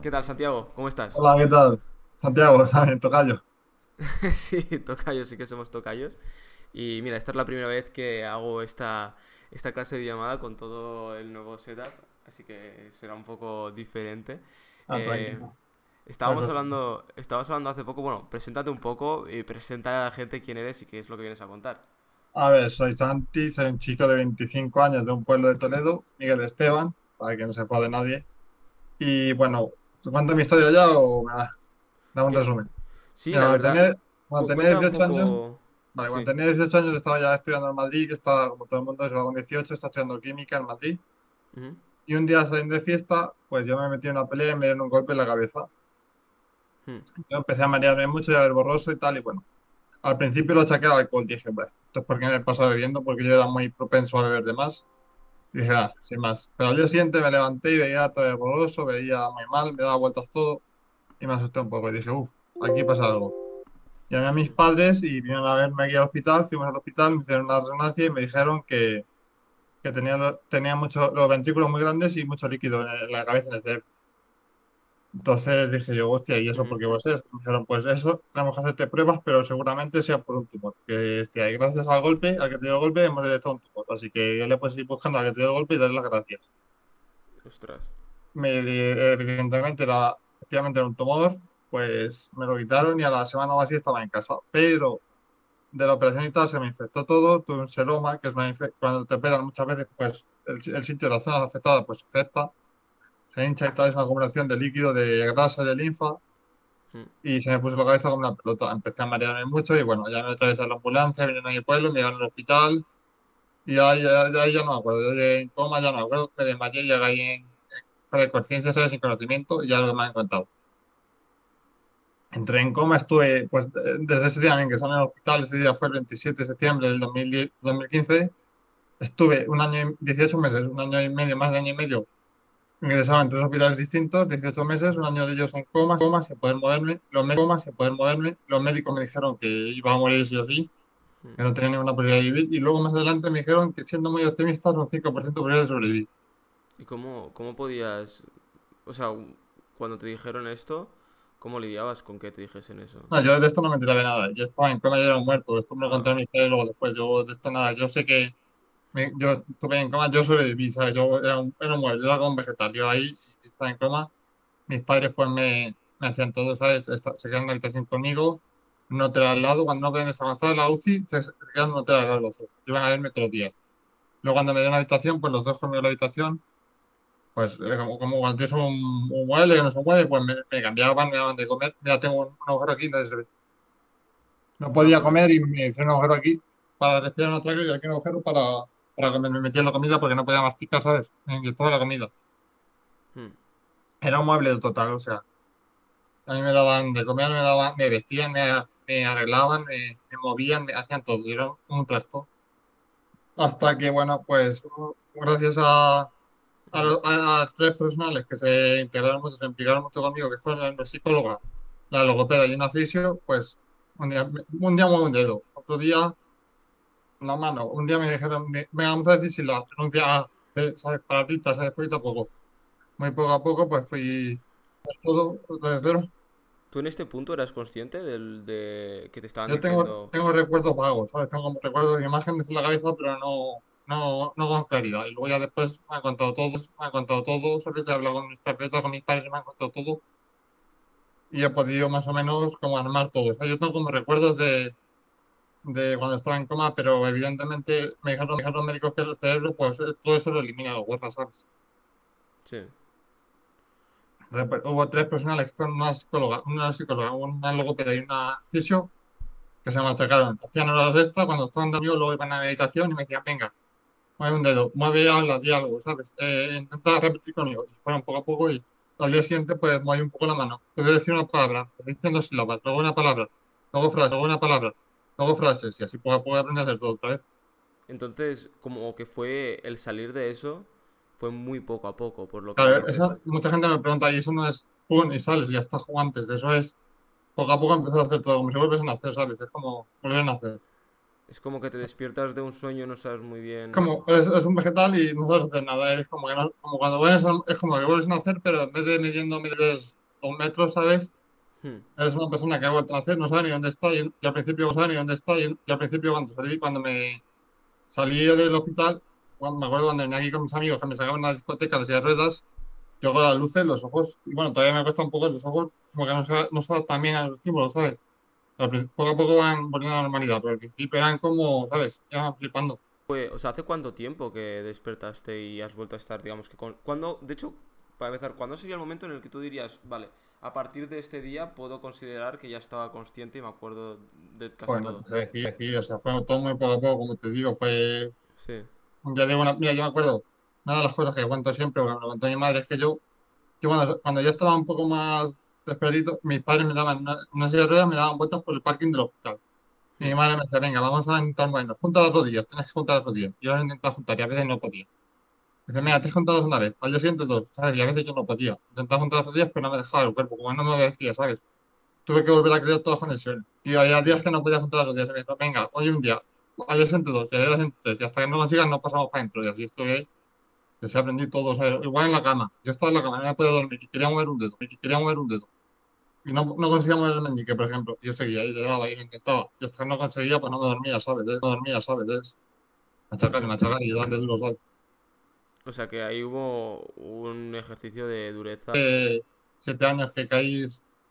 ¿Qué tal, Santiago? ¿Cómo estás? Hola, ¿qué tal? Santiago, ¿sabes? Tocayo. Sí, tocayos, sí que somos tocayos. Y mira, esta es la primera vez que hago esta, esta clase de llamada con todo el nuevo setup, así que será un poco diferente. Ah, Eh, estábamos Claro. hablando, estábamos hablando hace poco, bueno, preséntate un poco y presenta a la gente quién eres y qué es lo que vienes a contar. A ver, soy Santi, soy un chico de 25 años de un pueblo de Toledo, Miguel Esteban, para que no se enfade nadie. Y bueno, ¿te cuento mi historia ya o me da, da un ¿Qué- resumen? Sí, Mira, la cuando verdad, tenía, cuando cu- tenía cuenta un 18 años, poco... vale, cuando Sí. tenía 18 años estaba ya estudiando en Madrid, que estaba, como todo el mundo, se va con 18, está estudiando química en Madrid. Ujú. Y un día saliendo de fiesta, pues yo me metí en una pelea y me dieron un golpe en la cabeza. Hmm. Yo empecé a marearme mucho y a ver borroso y tal, y bueno, al principio lo saqué al alcohol, dije, bueno, esto es porque me pasaba bebiendo, porque yo era muy propenso a beber de más. Dije, ah, sin más. Pero al día siguiente me levanté y veía todo borroso, veía muy mal, me daba vueltas todo, y me asusté un poco, y dije, uff, aquí pasa algo. Llamé a mis padres y vinieron a verme aquí al hospital, fuimos al hospital, me hicieron una resonancia y me dijeron que, que tenía, tenía mucho, los ventrículos muy grandes y mucho líquido en, la cabeza, en el. Entonces dije yo, hostia, ¿y eso por qué va a ser? Me dijeron, pues eso, tenemos que hacerte pruebas, pero seguramente sea por un tumor. Que, y gracias al golpe, al que te dio el golpe, hemos detectado un tumor. Así que ya le puedes ir buscando al que te dio el golpe y darle las gracias. Ostras. Me, evidentemente era, efectivamente era un tumor, pues me lo quitaron y a la semana o así estaba en casa. Pero de la operación y tal se me infectó todo, tuve un seroma, que es una cuando te operan muchas veces, pues el, el sitio, la zona afectada, pues se afecta, se hincha y tal, es una acumulación de líquido, de grasa de linfa, Hmm. y se me puso la cabeza como una pelota. Empecé a marearme mucho y bueno, ya me otra vez a la ambulancia, vinieron a mi pueblo, me llevaron al hospital, y ya, ya, ya, ya no me acuerdo, yo llegué en coma, ya no me acuerdo, me desmayé, llegué ahí en, de conciencia, ¿sabes? sin conocimiento, y ya lo que me han contado. Entré en coma, estuve, pues de- desde ese día en que estaba en el hospital, ese día fue el 27 de septiembre del 2010 2015, estuve un año y 18 meses, un año y medio, más de año y medio, ingresado en tres hospitales distintos, 18 meses, un año de ellos en coma, coma, sin poder moverme, los médicos, coma, sin poder moverme, los médicos me dijeron que iba a morir sí o sí, que no tenía ninguna posibilidad de vivir, y luego más adelante me dijeron que siendo muy optimistas, un 5% de probabilidad de sobrevivir. ¿Y cómo, cómo podías, o sea, cuando te dijeron esto, cómo lidiabas con que te dijesen eso? No, yo de esto no me enteraba de nada. Yo estaba en coma, yo era un muerto. Esto me lo Ah. contaron mis padres luego después. Yo de esto nada. Yo sé que yo estuve en coma, yo sobreviví, ¿sabes? Yo era un, era un yo era como un vegetal. Yo ahí estaba en coma. Mis padres pues me, me hacían todo, ¿sabes? Esta- se quedaron en la habitación conmigo, un hotel al lado. Cuando no podían estar estaba en la UCI, se, se quedaron en un hotel al lado los dos. Iban a verme todos los días. Luego cuando me dieron la habitación, pues los dos conmigo en la habitación. Pues como, como cuando tienes un, un mueble que no se mueve, pues me, me cambiaban, me daban de comer. Mira, tengo un, un agujero aquí, no. No podía comer y me hicieron un agujero aquí para respirar un trago y aquí un agujero para, para que me, me metieran la comida porque no podía masticar, ¿sabes? Me inyectaba la comida. hmm. Era un mueble total, o sea, a mí me daban de comer, me daban, me vestían, me, me arreglaban, me, me movían, me hacían todo, y era un trasto. Hasta que, bueno, pues gracias a, a, a- tres profesionales que se integraron mucho, se implicaron mucho conmigo, que fueron la psicóloga, la logopeda y una fisio, pues un día, un día muevo un dedo, otro día la mano, un día me dijeron, me, vamos a decir si la pronuncia ¿sabes? Palabritas, ¿sabes? Poquito a poco. Muy poco a poco, pues fui todo otra vez cero. ¿Tú en este punto eras consciente del, de que te estaban Yo tengo, diciendo... tengo recuerdos vagos, ¿sabes? Tengo recuerdos de imágenes en la cabeza, pero no, no, no con claridad. Y luego ya después me han contado todo, me han contado todo, ¿sabes? He hablado con mis terapeutas, con mis padres y me han contado todo. Y he podido más o menos como armar todo. O sea, yo tengo como recuerdos de, de cuando estaba en coma, pero evidentemente me dijeron, me dijeron los médicos que el cerebro, pues eh, todo eso lo elimina los huesos, ¿sabes? Sí. Hubo tres profesionales que fueron una psicóloga, una psicóloga, una logopeda y una fisio que se machacaron. Hacían horas extra cuando estaban de luego iban a meditación y me decían, venga, mueve un dedo, mueve, habla, di algo, ¿sabes? Eh, intenta repetir conmigo. Y fueron poco a poco y al día siguiente pues mueve un poco la mano. Puedes decir una palabra, diciendo sílabas, luego una palabra, luego frase, luego una palabra, luego frases y así poco a poco aprendes a hacer todo otra vez. Entonces, como que fue el salir de eso, fue muy poco a poco, por lo que Claro, dices. esa- mucha gente me pregunta, y eso no es pum y sales ya estás jugantes, eso es poco a poco empezar a hacer todo, como si vuelves a nacer, ¿sabes? Es como volver a nacer. Es como que te despiertas de un sueño, no sabes muy bien. Como, es, es un vegetal y no sabes hacer nada. Es como que no- como cuando vuelves a- es como que vuelves a nacer, pero en vez de midiendo mides dos metros, ¿sabes? Hmm, Eres una persona que ha vuelto a nacer, no sabe ni dónde está, y, y al principio no sabe ni dónde está, y, y al principio cuando salí, cuando me salí del hospital, cuando, me acuerdo cuando venía aquí con mis amigos que me sacaban a la discoteca, las ruedas, yo con las luces, los ojos, y bueno, todavía me cuesta un poco los ojos, como que no se, no se bien a los estímulos, ¿sabes? Poco a poco van volviendo a la normalidad, pero al principio eran como, ¿sabes? Ya van flipando. Fue- o sea, ¿hace cuánto tiempo que despertaste y has vuelto a estar, digamos que con... ¿Cuándo, de hecho, para empezar, ¿cuándo sería el momento en el que tú dirías, vale, a partir de este día puedo considerar que ya estaba consciente y me acuerdo de casi Bueno, todo? decir, decir, o sea, fue todo muy poco a poco, como te digo, fue Sí. Ya digo, una- mira, yo me acuerdo, una de las cosas que cuento siempre, porque me lo contó mi madre, es que yo, yo cuando, cuando ya estaba un poco más desperdito, mis padres me daban una, una silla de ruedas, me daban vueltas por el parking del hospital. Y mi madre me decía, venga, vamos a intentar movernos, junta las rodillas, tienes que juntar las rodillas. Yo las intentaba juntar y a veces no podía. Dice, mira, que juntarlas una vez, al día siguiente dos, ¿sabes? Y a veces yo no podía. Intentaba juntar las rodillas, pero no me dejaba el cuerpo, como no me obedecía, ¿sabes? Tuve que volver a crear todas las conexiones. Y había días que no podía juntar rodillas. Y me decía, venga, hoy un día, al día siguiente dos, y al día siguiente tres, y hasta que no consigas no pasamos para adentro. Y así estuve ahí. Que se aprendí todo, ¿sabes? Igual en la cama. Yo estaba en la cama, no me podía dormir y quería mover un dedo, y quería mover un dedo. Y no, no conseguía mover el meñique, por ejemplo. Yo seguía y le daba y lo intentaba. Y hasta que no conseguía, pues no me dormía, ¿sabes? No dormía, ¿sabes? Es machacar y machacar y darle duro, ¿sabes? O sea, que ahí hubo un ejercicio de dureza. Siete años que caí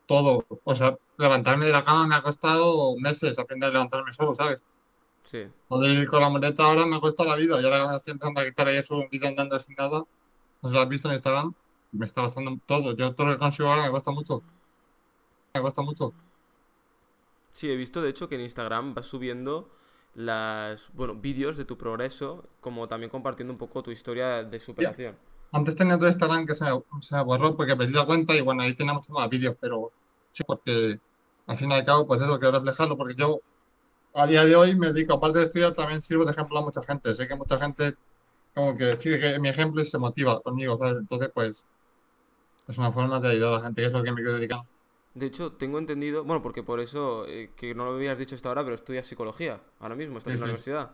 todo. O sea, levantarme de la cama me ha costado meses aprender a levantarme solo, ¿sabes? Sí. Poder ir con la muleta ahora me ha costado la vida. Y ahora que me estoy empezando a quitar ahí eso un vídeo andando sin nada, no sé lo has visto en Instagram, me está costando todo. Yo todo lo que consigo ahora me cuesta mucho. Me cuesta mucho. Sí, he visto de hecho que en Instagram vas subiendo las, bueno, vídeos de tu progreso, como también compartiendo un poco tu historia de superación. Antes tenía otro Instagram que se se borró porque perdí la cuenta y bueno, ahí tenía muchos más vídeos, pero sí, porque al fin y al cabo, pues eso, quiero reflejarlo, porque yo a día de hoy me dedico, aparte de estudiar, también sirvo de ejemplo a mucha gente. Sé que mucha gente como que sigue que mi ejemplo y se motiva conmigo, ¿sabes? Entonces, pues es una forma de ayudar a la gente, que es lo que me quiero dedicar. De hecho, tengo entendido, bueno, porque por eso, eh, que no lo habías dicho hasta ahora, pero estudias psicología, ahora mismo, estás en la universidad.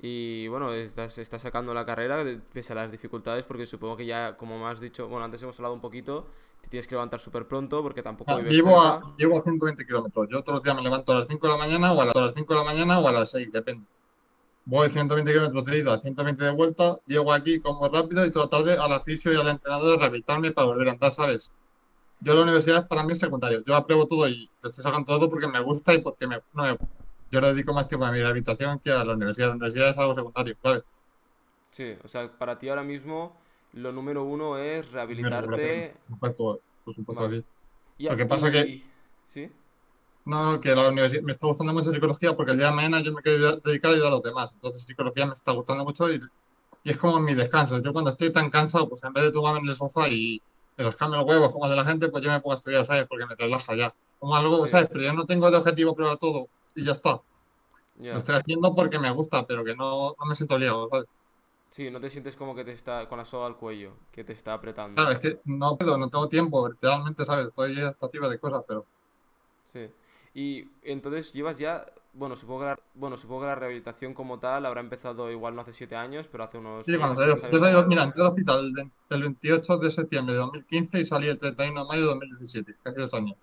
Y bueno, estás, estás sacando la carrera de- pese a las dificultades, porque supongo que ya, como me has dicho, bueno, antes hemos hablado un poquito, te tienes que levantar súper pronto porque tampoco Ah, vives Vivo cerca. a, vivo a 120 kilómetros. Yo todos los días me levanto a las 5 de la mañana o a las, a las 5 de la mañana o a las 6, depende. Voy 120 kilómetros de ida, 120 de vuelta, llego aquí, como rápido y toda la tarde al aficio y al entrenador a rehabilitarme para volver a andar, ¿sabes? Yo la universidad para mí es secundario. Yo apruebo todo y estoy sacando todo porque me gusta y porque me, no me- yo le dedico más tiempo a mi rehabilitación que a la universidad. La universidad es algo secundario, ¿sabes? Sí, o sea, para ti ahora mismo lo número uno es rehabilitarte. Por supuesto, por supuesto, Vale. sí. Lo que pasa y- que- ¿Sí? No, no, que la universidad me está gustando mucho psicología porque el día de mañana yo me quiero dedicar a ayudar a los demás. Entonces, psicología me está gustando mucho y, y es como mi descanso. Yo cuando estoy tan cansado, pues en vez de tomarme en el sofá y me los cambio los huevos como de la gente, pues yo me pongo a estudiar, ¿sabes? Porque me relaja ya. Como algo, Sí. ¿sabes? Pero yo no tengo de objetivo probar todo y ya está. Ya. Lo estoy haciendo porque me gusta, pero que no, no me siento obligado, ¿sabes? Sí, no te sientes como que te está con la soga al cuello, que te está apretando. Claro, es que no puedo, no tengo tiempo, literalmente, ¿sabes? Estoy hasta arriba de cosas, pero Sí. Y entonces llevas ya, bueno, supongo que la, bueno, supongo que la rehabilitación como tal habrá empezado igual no hace siete años, pero hace unos Sí, cuando de yo salir salí- de mira, entré al hospital el, 20 el 28 de septiembre de 2015 y salí el 31 de mayo de 2017, casi dos años.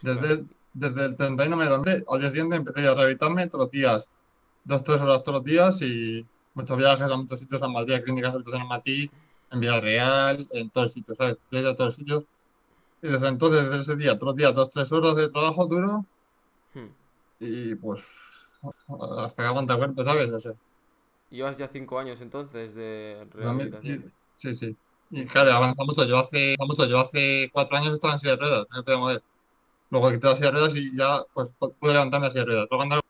Desde el, desde el 31 me dormí, al día siguiente empecé a rehabilitarme todos los días, dos, tres horas todos los días y muchos viajes a muchos sitios, a Madrid, a clínicas de rehabilitación en Villarreal, en todos sitios, ¿sabes? Yo a todos sitios. Y desde entonces, desde ese día, todos los días, dos, tres horas de trabajo duro Hmm. Y pues hasta que aguanta cuerpo, ¿sabes? O sea, Llevas ya cinco años entonces de 2000 rehabilitación. sí, sí. Y claro, avanza mucho. Yo hace, mucho. Yo hace cuatro años estaba en silla de ruedas, no me podía mover. Luego quité la silla de ruedas y ya pues pu- pude levantarme a silla de ruedas. Luego andar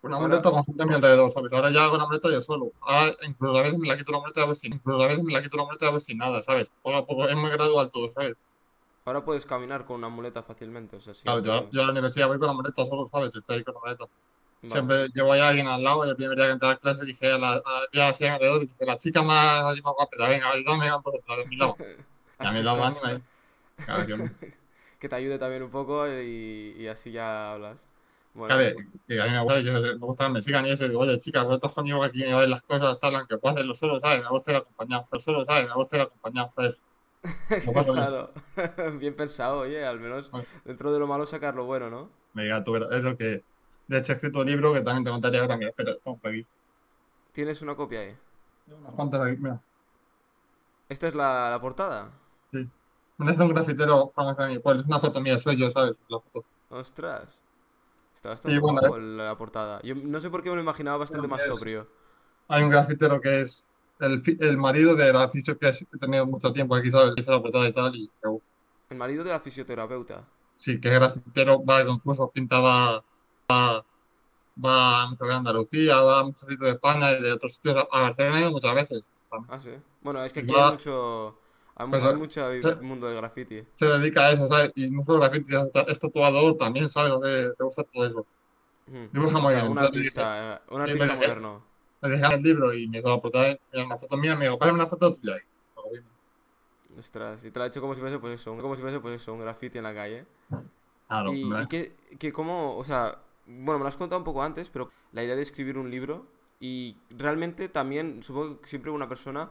con una muleta con gente a mi alrededor, ¿sabes? Ahora ya hago una muleta yo solo. Ahora incluso a veces me la quito la muleta a sin, incluso a veces me la quito la muleta a ver sin nada, ¿sabes? Poco a poco es muy gradual todo, ¿sabes? Ahora puedes caminar con una muleta fácilmente, o sea, sí. Claro, yo, yo a la universidad voy con la muleta solo, ¿sabes? Estoy ahí con la muleta. Vale. Siempre llevo a alguien al lado y el primer día que entré a la clase dije a la, a, así alrededor, y dije, la chica más, más guapa, venga, venga por otra, de mi lado. Y a mi lado ánima ahí. Claro, yo que te ayude también un poco y, y así ya hablas. Bueno, Claro, que a mí me gusta, yo, me gusta que me sigan y eso, y digo, oye, chicas, vosotros conmigo aquí me vais las cosas, tal, aunque puedo hacerlo solo, ¿sabes? Me gusta ir acompañado, pero solo, ¿sabes? Me gusta ir acompañado, joder. Lo claro. Bien pensado, oye, al menos dentro de lo malo sacar lo bueno, ¿no? Me diga tú, eso que, de hecho, he escrito un libro que también te contaría ahora, mira, espera, vamos por aquí. ¿Tienes una copia ahí? Unas cuantas aquí, mira, ¿Esta es la, la portada? sí. Me hace un grafitero famoso de mi pueblo, es una foto mía, soy yo, ¿sabes? La foto. Ostras. Está bastante Y bueno, guapo la portada. Yo no sé por qué me lo imaginaba bastante Bueno, más es- sobrio. Hay un grafitero que es el, el marido del aficio que he tenido mucho tiempo aquí, ¿sabes? La portada y tal, y El marido de la fisioterapeuta. sí, que es grafitero, va a concursos, pinta, va, va, va a de Andalucía, va a muchos sitios de España y de otros sitios, a Barcelona muchas veces. Ah, sí. Bueno, es que aquí va- hay mucho. Hay, Pues, hay mucho sí. mundo del graffiti. Se dedica a eso, ¿sabes? Y no solo graffiti, es ta- es tatuador también, ¿sabes? Te gusta todo eso. Dibuja muy bien, un artista, eh, un artista moderno. Me dejan el libro y me la portada, mira una foto mía, me digo, una foto tuya. "Bien". Ostras, y te lo ha hecho como si fuese pues eso, como si fuese pues eso, un graffiti en la calle. Claro, Y, y que, que como, o sea, bueno, me lo has contado un poco antes, pero la idea de escribir un libro y realmente también, supongo que siempre una persona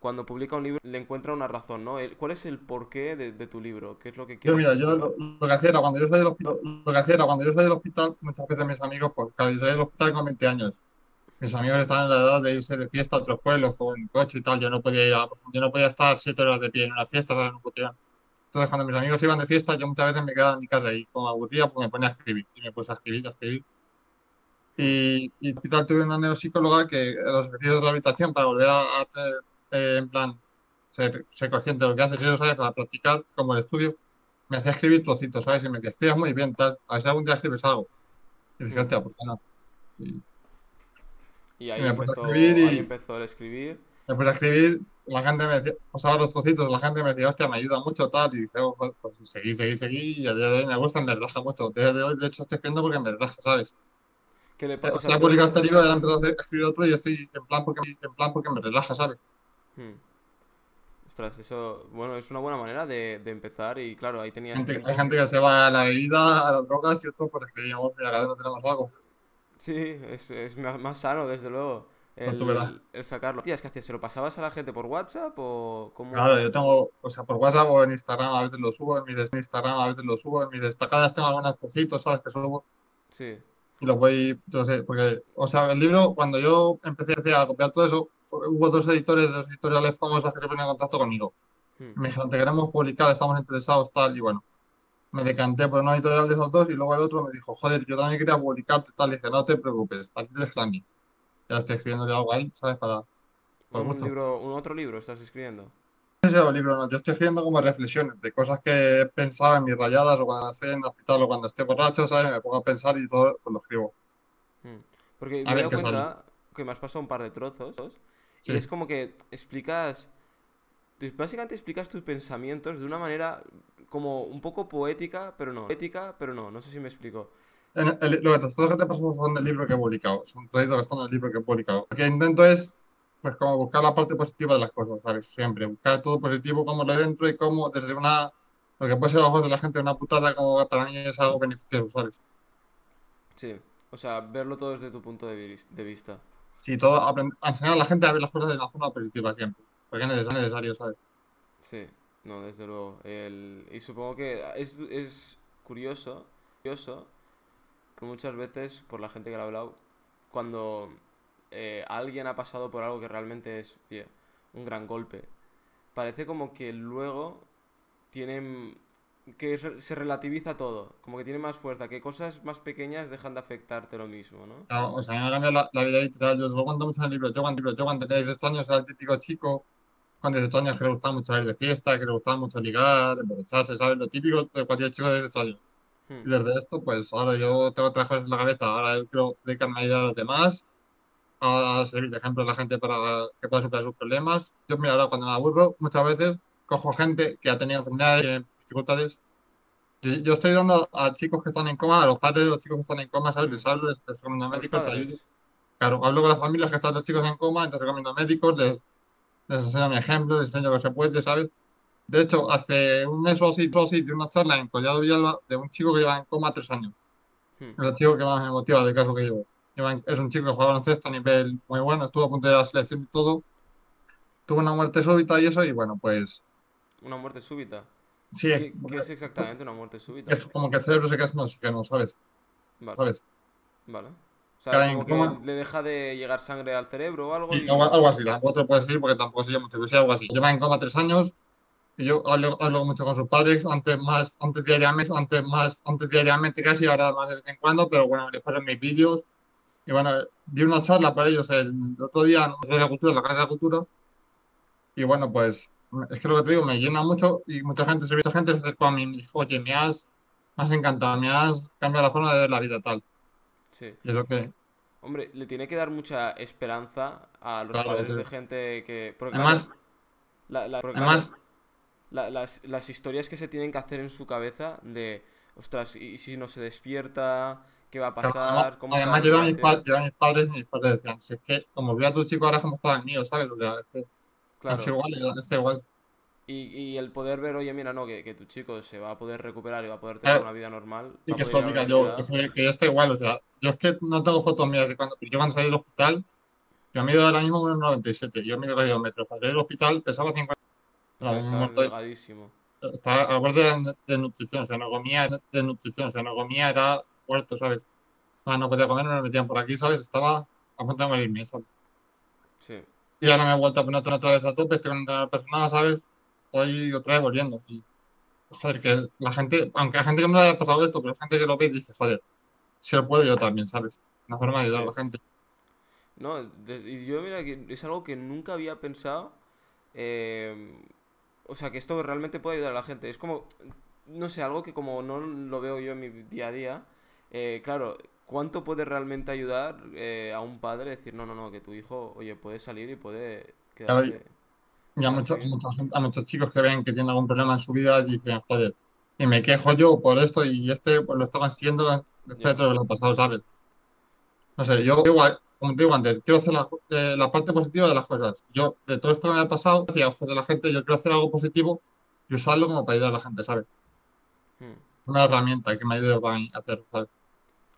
cuando publica un libro le encuentra una razón, ¿no? ¿Cuál es el porqué de, de tu libro? ¿Qué es lo que Yo, quieres mira, yo lo, lo que hacía era cuando yo salí del hospital, lo que hacía era cuando yo salí del hospital, muchas veces mis amigos, pues claro, yo salí del hospital con 20 años. Mis amigos estaban en la edad de irse de fiesta a otros pueblos con coche y tal. Yo no podía ir a, yo no podía estar siete horas de pie en una fiesta, ¿sabes? Entonces, cuando mis amigos iban de fiesta, yo muchas veces me quedaba en mi casa y como aburría, pues me ponía a escribir. Y me puse a escribir, a escribir. Y, y hospital tuve una neuropsicóloga que los ejercicios de rehabilitación para volver a, a eh, en plan, ser, ser consciente de lo que haces y eso, ¿sabes? Para practicar como el estudio, me hacía escribir trocitos, ¿sabes? Y me decía, escribes muy bien, tal. A ver si algún día escribes algo. Y dije, hostia, ¿por qué no? Y Y ahí me puse a empezó, escribir y- ahí empezó el escribir. me puse a escribir, la gente me decía, pasaba los trocitos, la gente me decía, hostia, me ayuda mucho, tal. Y dije, oh, pues, pues seguí, seguí, seguí. Y a día de hoy me gusta, me relaja mucho. Desde de hoy, de hecho, estoy escribiendo porque me relaja, ¿sabes? ¿Qué le Eh, pa- o sea, he publicado este libro, ahora empezado a escribir otro y estoy en plan porque, en plan porque me relaja, ¿sabes? Hmm. Ostras, eso, bueno, es una buena manera de, de empezar y claro, ahí tenías Gente- hay gente que se va a la bebida, a las drogas y otros pues escribimos, mira, cada uno tenemos algo. Sí, es, es más, más sano, desde luego, Pues el, verás. el sacarlo. Tías, ¿qué hacías? ¿Se lo pasabas a la gente por WhatsApp o cómo? Claro, yo tengo, o sea, por WhatsApp o en Instagram a veces lo subo, en en Instagram a veces lo subo, en mis destacadas tengo algunos trocitos, ¿sabes? Que subo Sí, y los voy, yo sé, porque, o sea, el libro, cuando yo empecé a copiar todo eso, hubo dos editores, dos editoriales famosas que se ponían en contacto conmigo. Hmm. Me dijeron, te queremos publicar, estamos interesados, tal, y bueno, me decanté por una editorial de esos dos y luego el otro me dijo, joder, yo también quería publicarte, tal, y dije, no te preocupes, a ti te a mí. Ya estoy escribiendo algo ahí, ¿sabes? Para, por un gusto. libro, un otro libro estás escribiendo. ese libro, no, yo estoy escribiendo como reflexiones de cosas que he pensado en mis rayadas o cuando estoy en el hospital o cuando esté borracho, ¿sabes? Me pongo a pensar y todo pues lo escribo. Hmm. Porque A me he dado sale. cuenta que me has pasado un par de trozos y es como que explicas, básicamente explicas tus pensamientos de una manera como un poco poética, pero no, poética, pero no, no sé si me explico. El- lo que te, te paso son del libro que he publicado, son trocitos que están en el libro que he publicado. Lo que intento es, pues, como buscar la parte positiva de las cosas, ¿sabes? Siempre, buscar todo positivo como lo de dentro y como desde una, lo que puede ser a los ojos de la gente una putada, como para mí es algo beneficioso, ¿sabes? Sí, o sea, verlo todo desde tu punto de, de vista. Sí, todo, enseñar a la gente a ver las cosas de una forma positiva siempre, porque es necesario, ¿sabes? Sí, no, desde luego. El... Y supongo que es, es curioso, curioso, que muchas veces, por la gente que lo ha hablado, cuando eh, alguien ha pasado por algo que realmente es un gran golpe, parece como que luego tienen que se relativiza todo, como que tiene más fuerza, que cosas más pequeñas dejan de afectarte lo mismo, ¿no? Claro, o sea, me ha cambiado la, vida literal. Yo os lo cuento libro. Yo cuando, yo cuando tenía 18 años era típico chico con 18 años que le gustaba mucho salir de fiesta, que le gustaba mucho ligar, emborracharse, ¿sabes? Lo típico de cualquier chico de 18 años. Y Hmm, desde esto, pues ahora yo tengo otras cosas en la cabeza. Ahora yo quiero dedicarme a ayudar a los demás, a servir de ejemplo a la gente para que pueda superar sus problemas. Yo, mira, ahora cuando me aburro, muchas veces cojo gente que ha tenido enfermedades, dificultades. Yo, yo estoy dando a chicos que están en coma, a los padres de los chicos que están en coma, ¿sabes? Mm. Les hablo, les, les recomiendo médicos, les ayudo. Claro, hablo con las familias que están los chicos en coma, entonces recomiendo médicos, les, les enseño mi ejemplo, les enseño que se puede, ¿sabes? De hecho, hace un mes o así, o así, di una charla en Collado Villalba de un chico que lleva en coma tres años. Hmm. Es el chico que más me motiva del caso que llevo. Lleva- Es un chico que juega baloncesto a nivel muy bueno, estuvo a punto de la selección y todo. Tuvo una muerte súbita y eso, y bueno, pues Una muerte súbita. sí, ¿Qué, porque qué es exactamente una muerte súbita? es como que el cerebro se queda sin oxígeno, ¿sabes? Vale, ¿Sabes? vale. O sea, como en que le deja de llegar sangre al cerebro o algo Sí, y... algo, algo así, tampoco te puedes decir porque tampoco se llama mucho, algo así. Lleva en coma tres años y yo hablo, hablo mucho con sus padres, antes más, antes diariamente, antes más, antes diariamente casi, ahora más de vez en cuando, pero bueno, les paso mis vídeos. Y bueno, di una charla para ellos el otro día de la Cultura, la Casa de la Cultura, y bueno, pues es que lo que te digo, me llena mucho y mucha gente, mucha gente se acercó a mí y me dijo, oye, me has, me has encantado, me has cambiado la forma de ver la vida tal. Sí. Y es lo que, Hombre, le tiene que dar mucha esperanza a los Claro, padres sí. de gente que... Porque además, claro, la- la- porque además, claro, la- las, las historias que se tienen que hacer en su cabeza de, ostras, ¿y si no se despierta? ¿Qué va a pasar? además, ¿Cómo además llevan mis, pa- mis padres y mis padres decían, si es que como veo a tu chico ahora es como estaba el mío, ¿sabes? O sea, es que es Claro. igual, es igual. Y, y el poder ver, oye, mira, no, que, que tu chico se va a poder recuperar y va a poder tener Claro. una vida normal, Y que esto ir a la diga yo, que, yo estoy igual, o sea, yo es que no tengo fotos mías de cuando, yo cuando salí del hospital, yo mido ahora mismo 1,97, yo mido casi dos metros, cuando salí del hospital pesaba 50, O sea, muerto, delgadísimo. estaba a borde de, de nutrición, o sea, no comía de nutrición, o sea, no comía, era muerto, ¿sabes? O sea, no podía comer, me metían por aquí, ¿sabes? Estaba a punto de morirme, ¿sabes? Sí. Y ahora me he vuelto a poner otra vez a tope, estoy con un personal, ¿sabes? Estoy otra vez volviendo. Y, joder, que la gente, aunque hay gente que no le haya pasado esto, pero hay gente que lo ve dice, joder, si lo puedo yo también, ¿sabes? Una forma de ayudar a la gente. No, yo mira que es algo que nunca había pensado. eh, o sea, que esto realmente puede ayudar a la gente. Es como, no sé, algo que como no lo veo yo en mi día a día. eh, claro, ¿cuánto puede realmente ayudar eh, a un padre decir, no, no, no, que tu hijo, oye, puede salir y puede Claro, y- a quedarse muchos, gente- a muchos chicos que ven que tienen algún problema en su vida dicen, joder, y me quejo yo por esto y este pues lo está consiguiendo después de lo pasado, ¿sabes? No sé, yo igual, como te digo antes, quiero hacer la, eh, la parte positiva de las cosas. Yo, de todo esto que me ha pasado, hacia ojos de la gente, yo quiero hacer algo positivo y usarlo como para ayudar a la gente, ¿sabes? hmm, Una herramienta que me ayude a hacer, ¿sabes?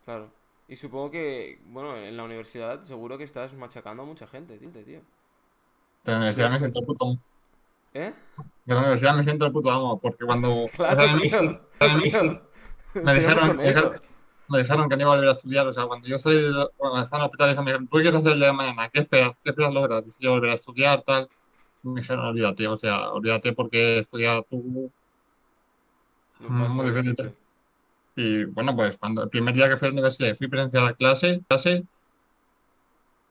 claro. Y supongo que, bueno, en la universidad seguro que estás machacando a mucha gente, tío. De la universidad me siento el puto amo. ¿eh? De la universidad me siento el puto amo, porque cuando Claro, de mí, de mí, me dijeron, me dijeron que no iba a volver a estudiar, o sea, cuando yo salí, de- cuando estaba en el hospital, eso me dijeron, ¿tú qué quieres hacer el día de mañana? ¿Qué esperas? ¿Qué esperas lograr? Dije yo volver a estudiar, tal. Me dijeron, olvídate, o sea, olvídate porque estudiar tú No muy difícil. difícil. Y bueno, pues cuando el primer día que fui a la universidad fui presencial a clase, clase,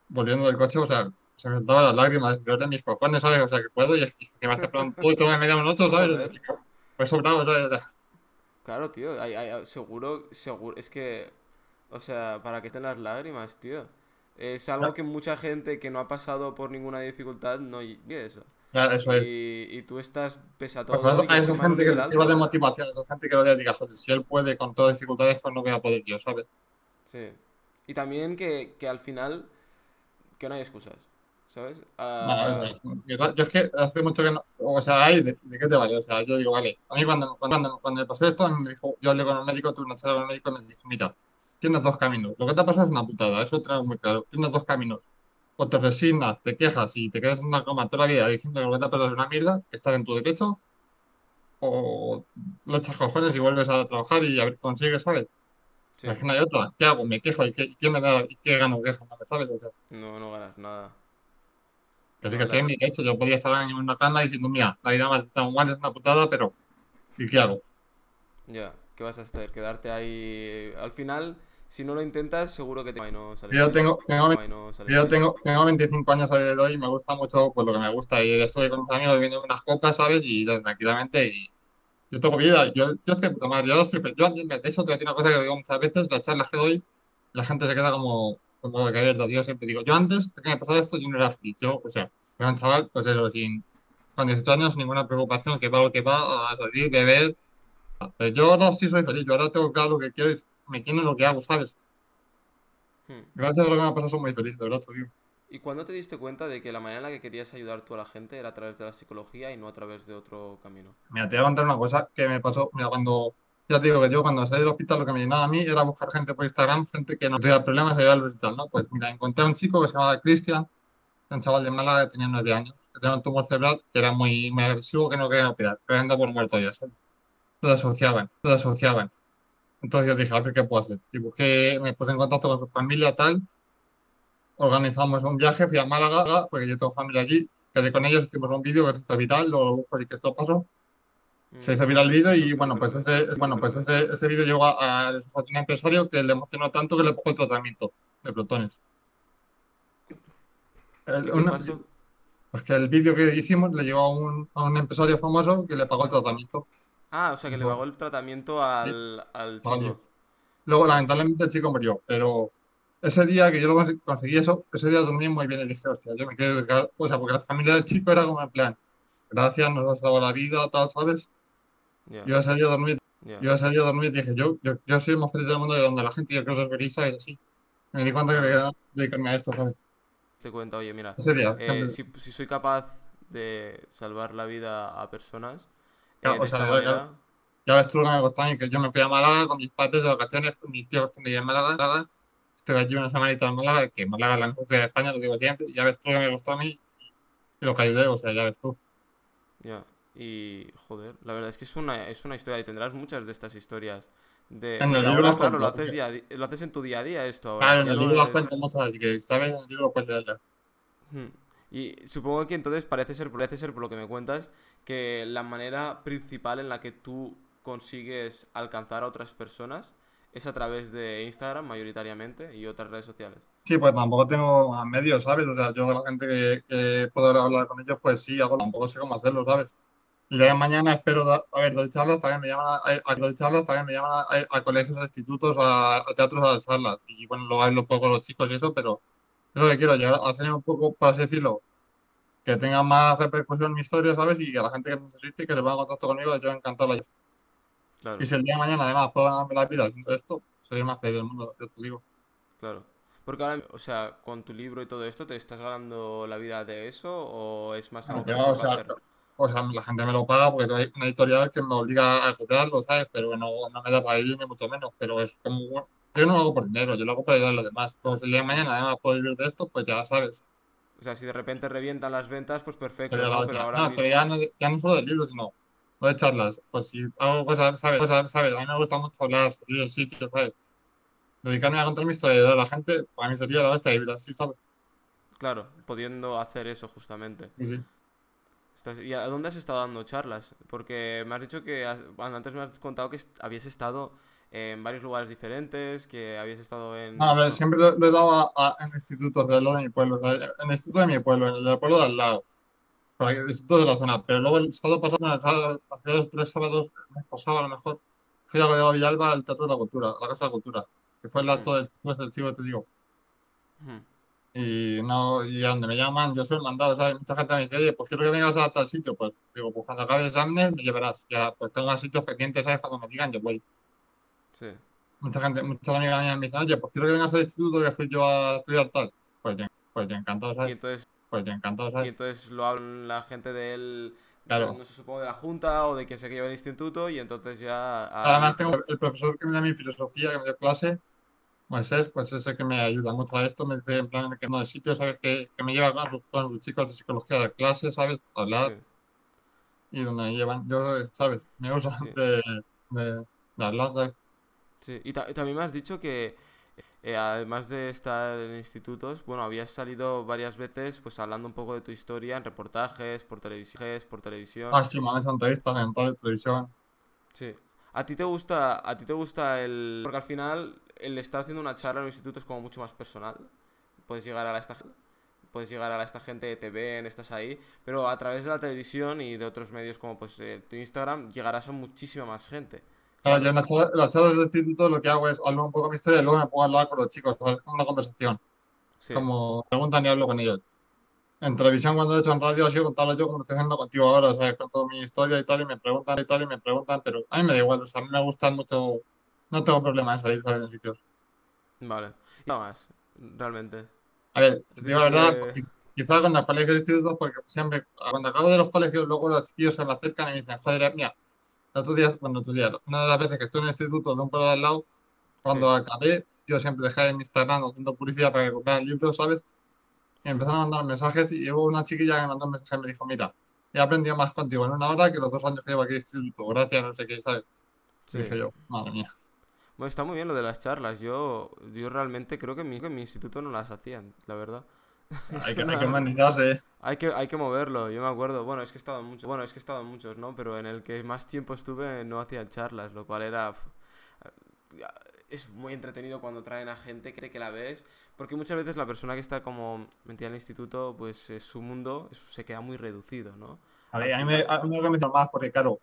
volviendo del coche, o sea, se me saltaban las lágrimas, de mis cojones, ¿sabes? O sea, que puedo y es que me está preguntando, uy, toma media un 8, ¿sabes? Pues sobrado, ¿sabes? Claro, tío, hay- hay- seguro, seguro, es que, o sea, para que estén las lágrimas, tío. Es algo que mucha gente que no ha pasado por ninguna dificultad no vive eso. Ya, eso es. Y, y tú estás, pese a Pues todo, eso a esa un gente que les sirva de motivación, a esa gente que lo diga, joder, si él puede con todas las dificultades, pues no voy a poder yo, ¿sabes? Sí. Y también que, que al final, que no hay excusas, ¿sabes? No, Ah, yo es que hace mucho que no, o sea, hay, ¿de, de qué te vale? O sea, yo digo, vale, a mí cuando, cuando, cuando me pasó esto, me dijo, yo hablé con el médico, tuve una charla con el médico y me dijo, mira, tienes dos caminos, lo que te ha pasado es una putada, eso tengo muy claro, tienes dos caminos, o te resignas, te quejas y te quedas en una coma toda la vida diciendo que lo que te ha pasado es una mierda, que estás en tu derecho, o le echas cojones y vuelves a trabajar y a ver consigues, ¿sabes? sí. Que no hay otra, ¿qué hago? Me quejo y qué, qué me da, y qué gano quejándome, ¿sabes? O sea, No, no ganas nada. Que sí que estoy en mi derecho, yo podía estar en una cama diciendo, mira, la vida me ha tratado mal, es una putada, pero ¿y qué hago? Ya, ¿qué vas a hacer? Quedarte ahí. Al final, si no lo intentas, seguro que te y no sale Yo tengo, tengo, Y no sale yo tengo, tengo 25 años a día de hoy y me gusta mucho pues, lo que me gusta. Y estoy con mis amigos bebiendo unas copas, ¿sabes? Y tranquilamente. Y yo tengo vida, yo, yo estoy puta madre. Yo feliz. Yo, de hecho, te voy a decir una cosa que digo muchas veces: las charlas que doy, la gente se queda como, como de abierta. Yo siempre digo, yo antes que me pasara esto, yo no era feliz. Yo, o sea, era un chaval, pues eso, sin, con 18 años, ninguna preocupación, que va lo que va, a salir, beber. Pero yo ahora sí soy feliz, yo ahora tengo claro lo que quiero y me quiero en lo que hago, ¿sabes? Hmm. Gracias a lo que me ha pasado, soy muy feliz, de verdad, digo. ¿Y cuándo te diste cuenta de que la manera en la que querías ayudar tú a la gente era a través de la psicología y no a través de otro camino? Mira, te voy a contar una cosa que me pasó. Mira, cuando ya te digo que yo cuando salí del hospital lo que me llenaba a mí era buscar gente por Instagram, gente que no tenía problemas, ayudarlos y tal, ¿no? Pues mira, encontré a un chico que se llamaba Cristian, un chaval de Málaga que tenía nueve años, que tenía un tumor cerebral que era muy, muy agresivo, que no querían operar, que anda por muerto ya, ¿sabes? Lo asociaban, lo asociaban. Entonces yo dije, a ver qué puedo hacer. Y busqué, me puse en contacto con su familia, tal. Organizamos un viaje, fui a Málaga, porque yo tengo familia allí. Quedé con ellos, hicimos un vídeo que hizo viral, lo busco así que esto pasó. Se hizo viral el vídeo y bueno, pues ese, bueno, pues ese, ese vídeo llegó a, a un empresario que le emocionó tanto que le pagó el tratamiento de protones. El- ¿Qué una- pasó? pues que el vídeo que hicimos le llegó a un, a un empresario famoso que le pagó el tratamiento. Ah, o sea que le pagó el tratamiento al, al Vale. chico. Luego, lamentablemente, el chico murió, pero ese día que yo lo cons- conseguí eso, ese día dormí muy bien y dije, hostia, yo me dedicar, o sea, porque la familia del chico era como en plan, gracias, nos has salvado la vida, tal, ¿sabes? Yo ese día dormí, ya. yo ese día dormí y dije, yo, yo, yo soy el más feliz del mundo de donde la gente yo creo que ¿sabes? Así. Me di cuenta que quería dedicarme a esto, ¿sabes? Te cuenta, oye, mira, día, eh, si, si soy capaz de salvar la vida a personas eh, Ya, de o esta sea, ya- manera, Ya ves tú lo que me costó a mí, que yo me fui a Málaga con mis padres de vacaciones, con mis tíos que en Málaga. Estuve allí una semanita en Málaga, que Málaga es la ciudad de España, lo digo siempre. y Ya ves tú lo que me costó a mí y lo que ayudé, o sea, ya ves tú. ya. Y, joder, la verdad es que es una, es una historia y tendrás muchas de estas historias. De, En el libro ahora, claro, lo cuento, haces, día a lo haces en tu día a día esto ahora. Claro, en el libro es- cuento muchas, así que, ¿sabes? En el libro leerlas. Hmm. Y supongo que entonces parece ser, parece ser por lo que me cuentas, que la manera principal en la que tú consigues alcanzar a otras personas es a través de Instagram mayoritariamente y otras redes sociales. Sí, pues tampoco tengo más medios, ¿sabes? O sea, yo la gente que, que puedo hablar con ellos, pues sí, hago, tampoco sé cómo hacerlo, ¿sabes? Y ya mañana espero, da- a ver, doy charlas, también me llaman a, a- doy charlas, también me llaman a, a colegios, a institutos, a, a teatros a dar charlas. Y bueno, luego hablo un poco con los chicos y eso, pero es lo que quiero, llegar a hacer un poco, por así decirlo, que tenga más repercusión en mi historia, ¿sabes? Y que la gente que necesite, que se ponga en contacto conmigo, yo encantado. la- Claro, Y si el día de mañana además puedo ganarme la vida haciendo esto, soy el más feliz del mundo, yo te digo. claro. Porque ahora, o sea, con tu libro y todo esto, ¿te estás ganando la vida de eso o es más algo que o sea, hacer? O sea, la gente me lo paga porque hay una editorial que me obliga a cobrarlo, ¿sabes? Pero no, no me da para vivir ni mucho menos. Pero es como, bueno, yo no lo hago por dinero, yo lo hago para ayudar a los demás. Como si el día de mañana además puedo vivir de esto, pues ya sabes. O sea, si de repente revientan las ventas, pues perfecto. Pero ahora No, mismo... pero ya no, ya no solo de libros, sino no de charlas. Pues si hago cosas, ¿sabes? Cosas, ¿sabes? A mí me gusta mucho hablar, salir del sitio, ¿sabes? Dedicarme a contar mi historia a la gente, para mí sería la hostia vivir así, ¿sabes? Claro, pudiendo hacer eso justamente. Sí, sí. ¿Y a dónde has estado dando charlas? Porque me has dicho que has- bueno, antes me has contado que habías estado en varios lugares diferentes, que habías estado en... A ver, siempre lo, he dado a, a- en institutos de de mi pueblo, o sea, en el instituto de mi pueblo, en el del pueblo de al lado, para el instituto de la zona. Pero luego el sábado pasado, hace dos, tres sábados, el mes pasado a lo mejor, fui a Villalba al Teatro de la Cultura, a la Casa de la Cultura, que fue el acto del, pues, del chico que te digo. ujú, Y no, y donde me llaman, yo soy el mandado, ¿sabes? Mucha gente me dice, oye, pues quiero que vengas a tal sitio, pues digo, pues cuando acabe el examen me llevarás. Ya, pues tengo sitios pendientes, ¿sabes? Cuando me digan, yo voy. Sí, Mucha gente, muchas amigas mías me dicen, oye, pues quiero que vengas al instituto que fui yo a estudiar tal. Pues yo, pues yo encantado, y ¿sabes? entonces, Pues yo encantado, y ¿sabes? entonces lo hablan la gente del... Claro. No sé, supongo de la junta o de quien sea que lleva el instituto y entonces ya... Además tengo el profesor que me da mi filosofía, que me dio clase, Moisés, pues ese que me ayuda mucho a esto, me dice en plan que no de sitio, ¿sabes? Que, que me lleva con sus, con sus chicos de psicología de clase, ¿sabes? A hablar sí. y donde me llevan, yo, ¿sabes? Me usan Sí. de, de, de hablar, ¿sabes? Sí, y, ta- y también me has dicho que eh, además de estar en institutos, bueno, habías salido varias veces pues hablando un poco de tu historia en reportajes, por televisión, por televisión. Ah, sí, hecho entrevistas en radio, televisión. Sí. ¿A ti te gusta, a ti te gusta el... Porque al final el estar haciendo una charla en un instituto es como mucho más personal. Puedes llegar a la esta, puedes llegar a la esta gente, te ven, estás ahí, pero a través de la televisión y de otros medios como pues eh, tu Instagram llegarás a muchísima más gente. Claro, yo en las charlas, del instituto lo que hago es hablar un poco de mi historia y luego me pongo a hablar con los chicos. Es como una conversación, Sí, como preguntan y hablo con ellos. En televisión, cuando he hecho en radio, ha sido contarlo yo como estoy haciendo contigo ahora, ¿sabes? Con toda mi historia y tal, y me preguntan y tal, y me preguntan, pero a mí me da igual, o sea, a mí me gustan mucho, no tengo problema en salir. En sitios. vale. Y nada más, realmente. A ver, si digo la verdad, que- qui- quizás con los colegios e institutos, porque siempre, cuando acabo de los colegios, luego los chiquillos se me acercan y me dicen, joder, mira, El otro día, bueno, otro día, una de las veces que estuve en el instituto de un pueblo de al lado, cuando acabé, yo siempre dejé en Instagram haciendo publicidad para que compraran libros, ¿sabes? Y empezaron a mandar mensajes y hubo una chiquilla que me mandó un mensaje y me dijo, mira, he aprendido más contigo en una hora que los dos años que llevo aquí en el instituto, gracias, no sé qué, ¿sabes? Sí. Dije yo, madre mía. Bueno, está muy bien lo de las charlas. Yo, yo realmente creo que en mi, en mi instituto no las hacían, la verdad. Hay que, Es hay que humanizarse, ¿eh? Hay que, hay que moverlo, yo me acuerdo. Bueno, es que he estado en muchos, bueno, es que he estado en muchos, ¿no? Pero en el que más tiempo estuve no hacían charlas, lo cual era... Es muy entretenido cuando traen a gente que, que la ves, porque muchas veces la persona que está como metida en el instituto, pues eh, su mundo es- se queda muy reducido, ¿no? A ver, a mí me, a mí me más porque, claro,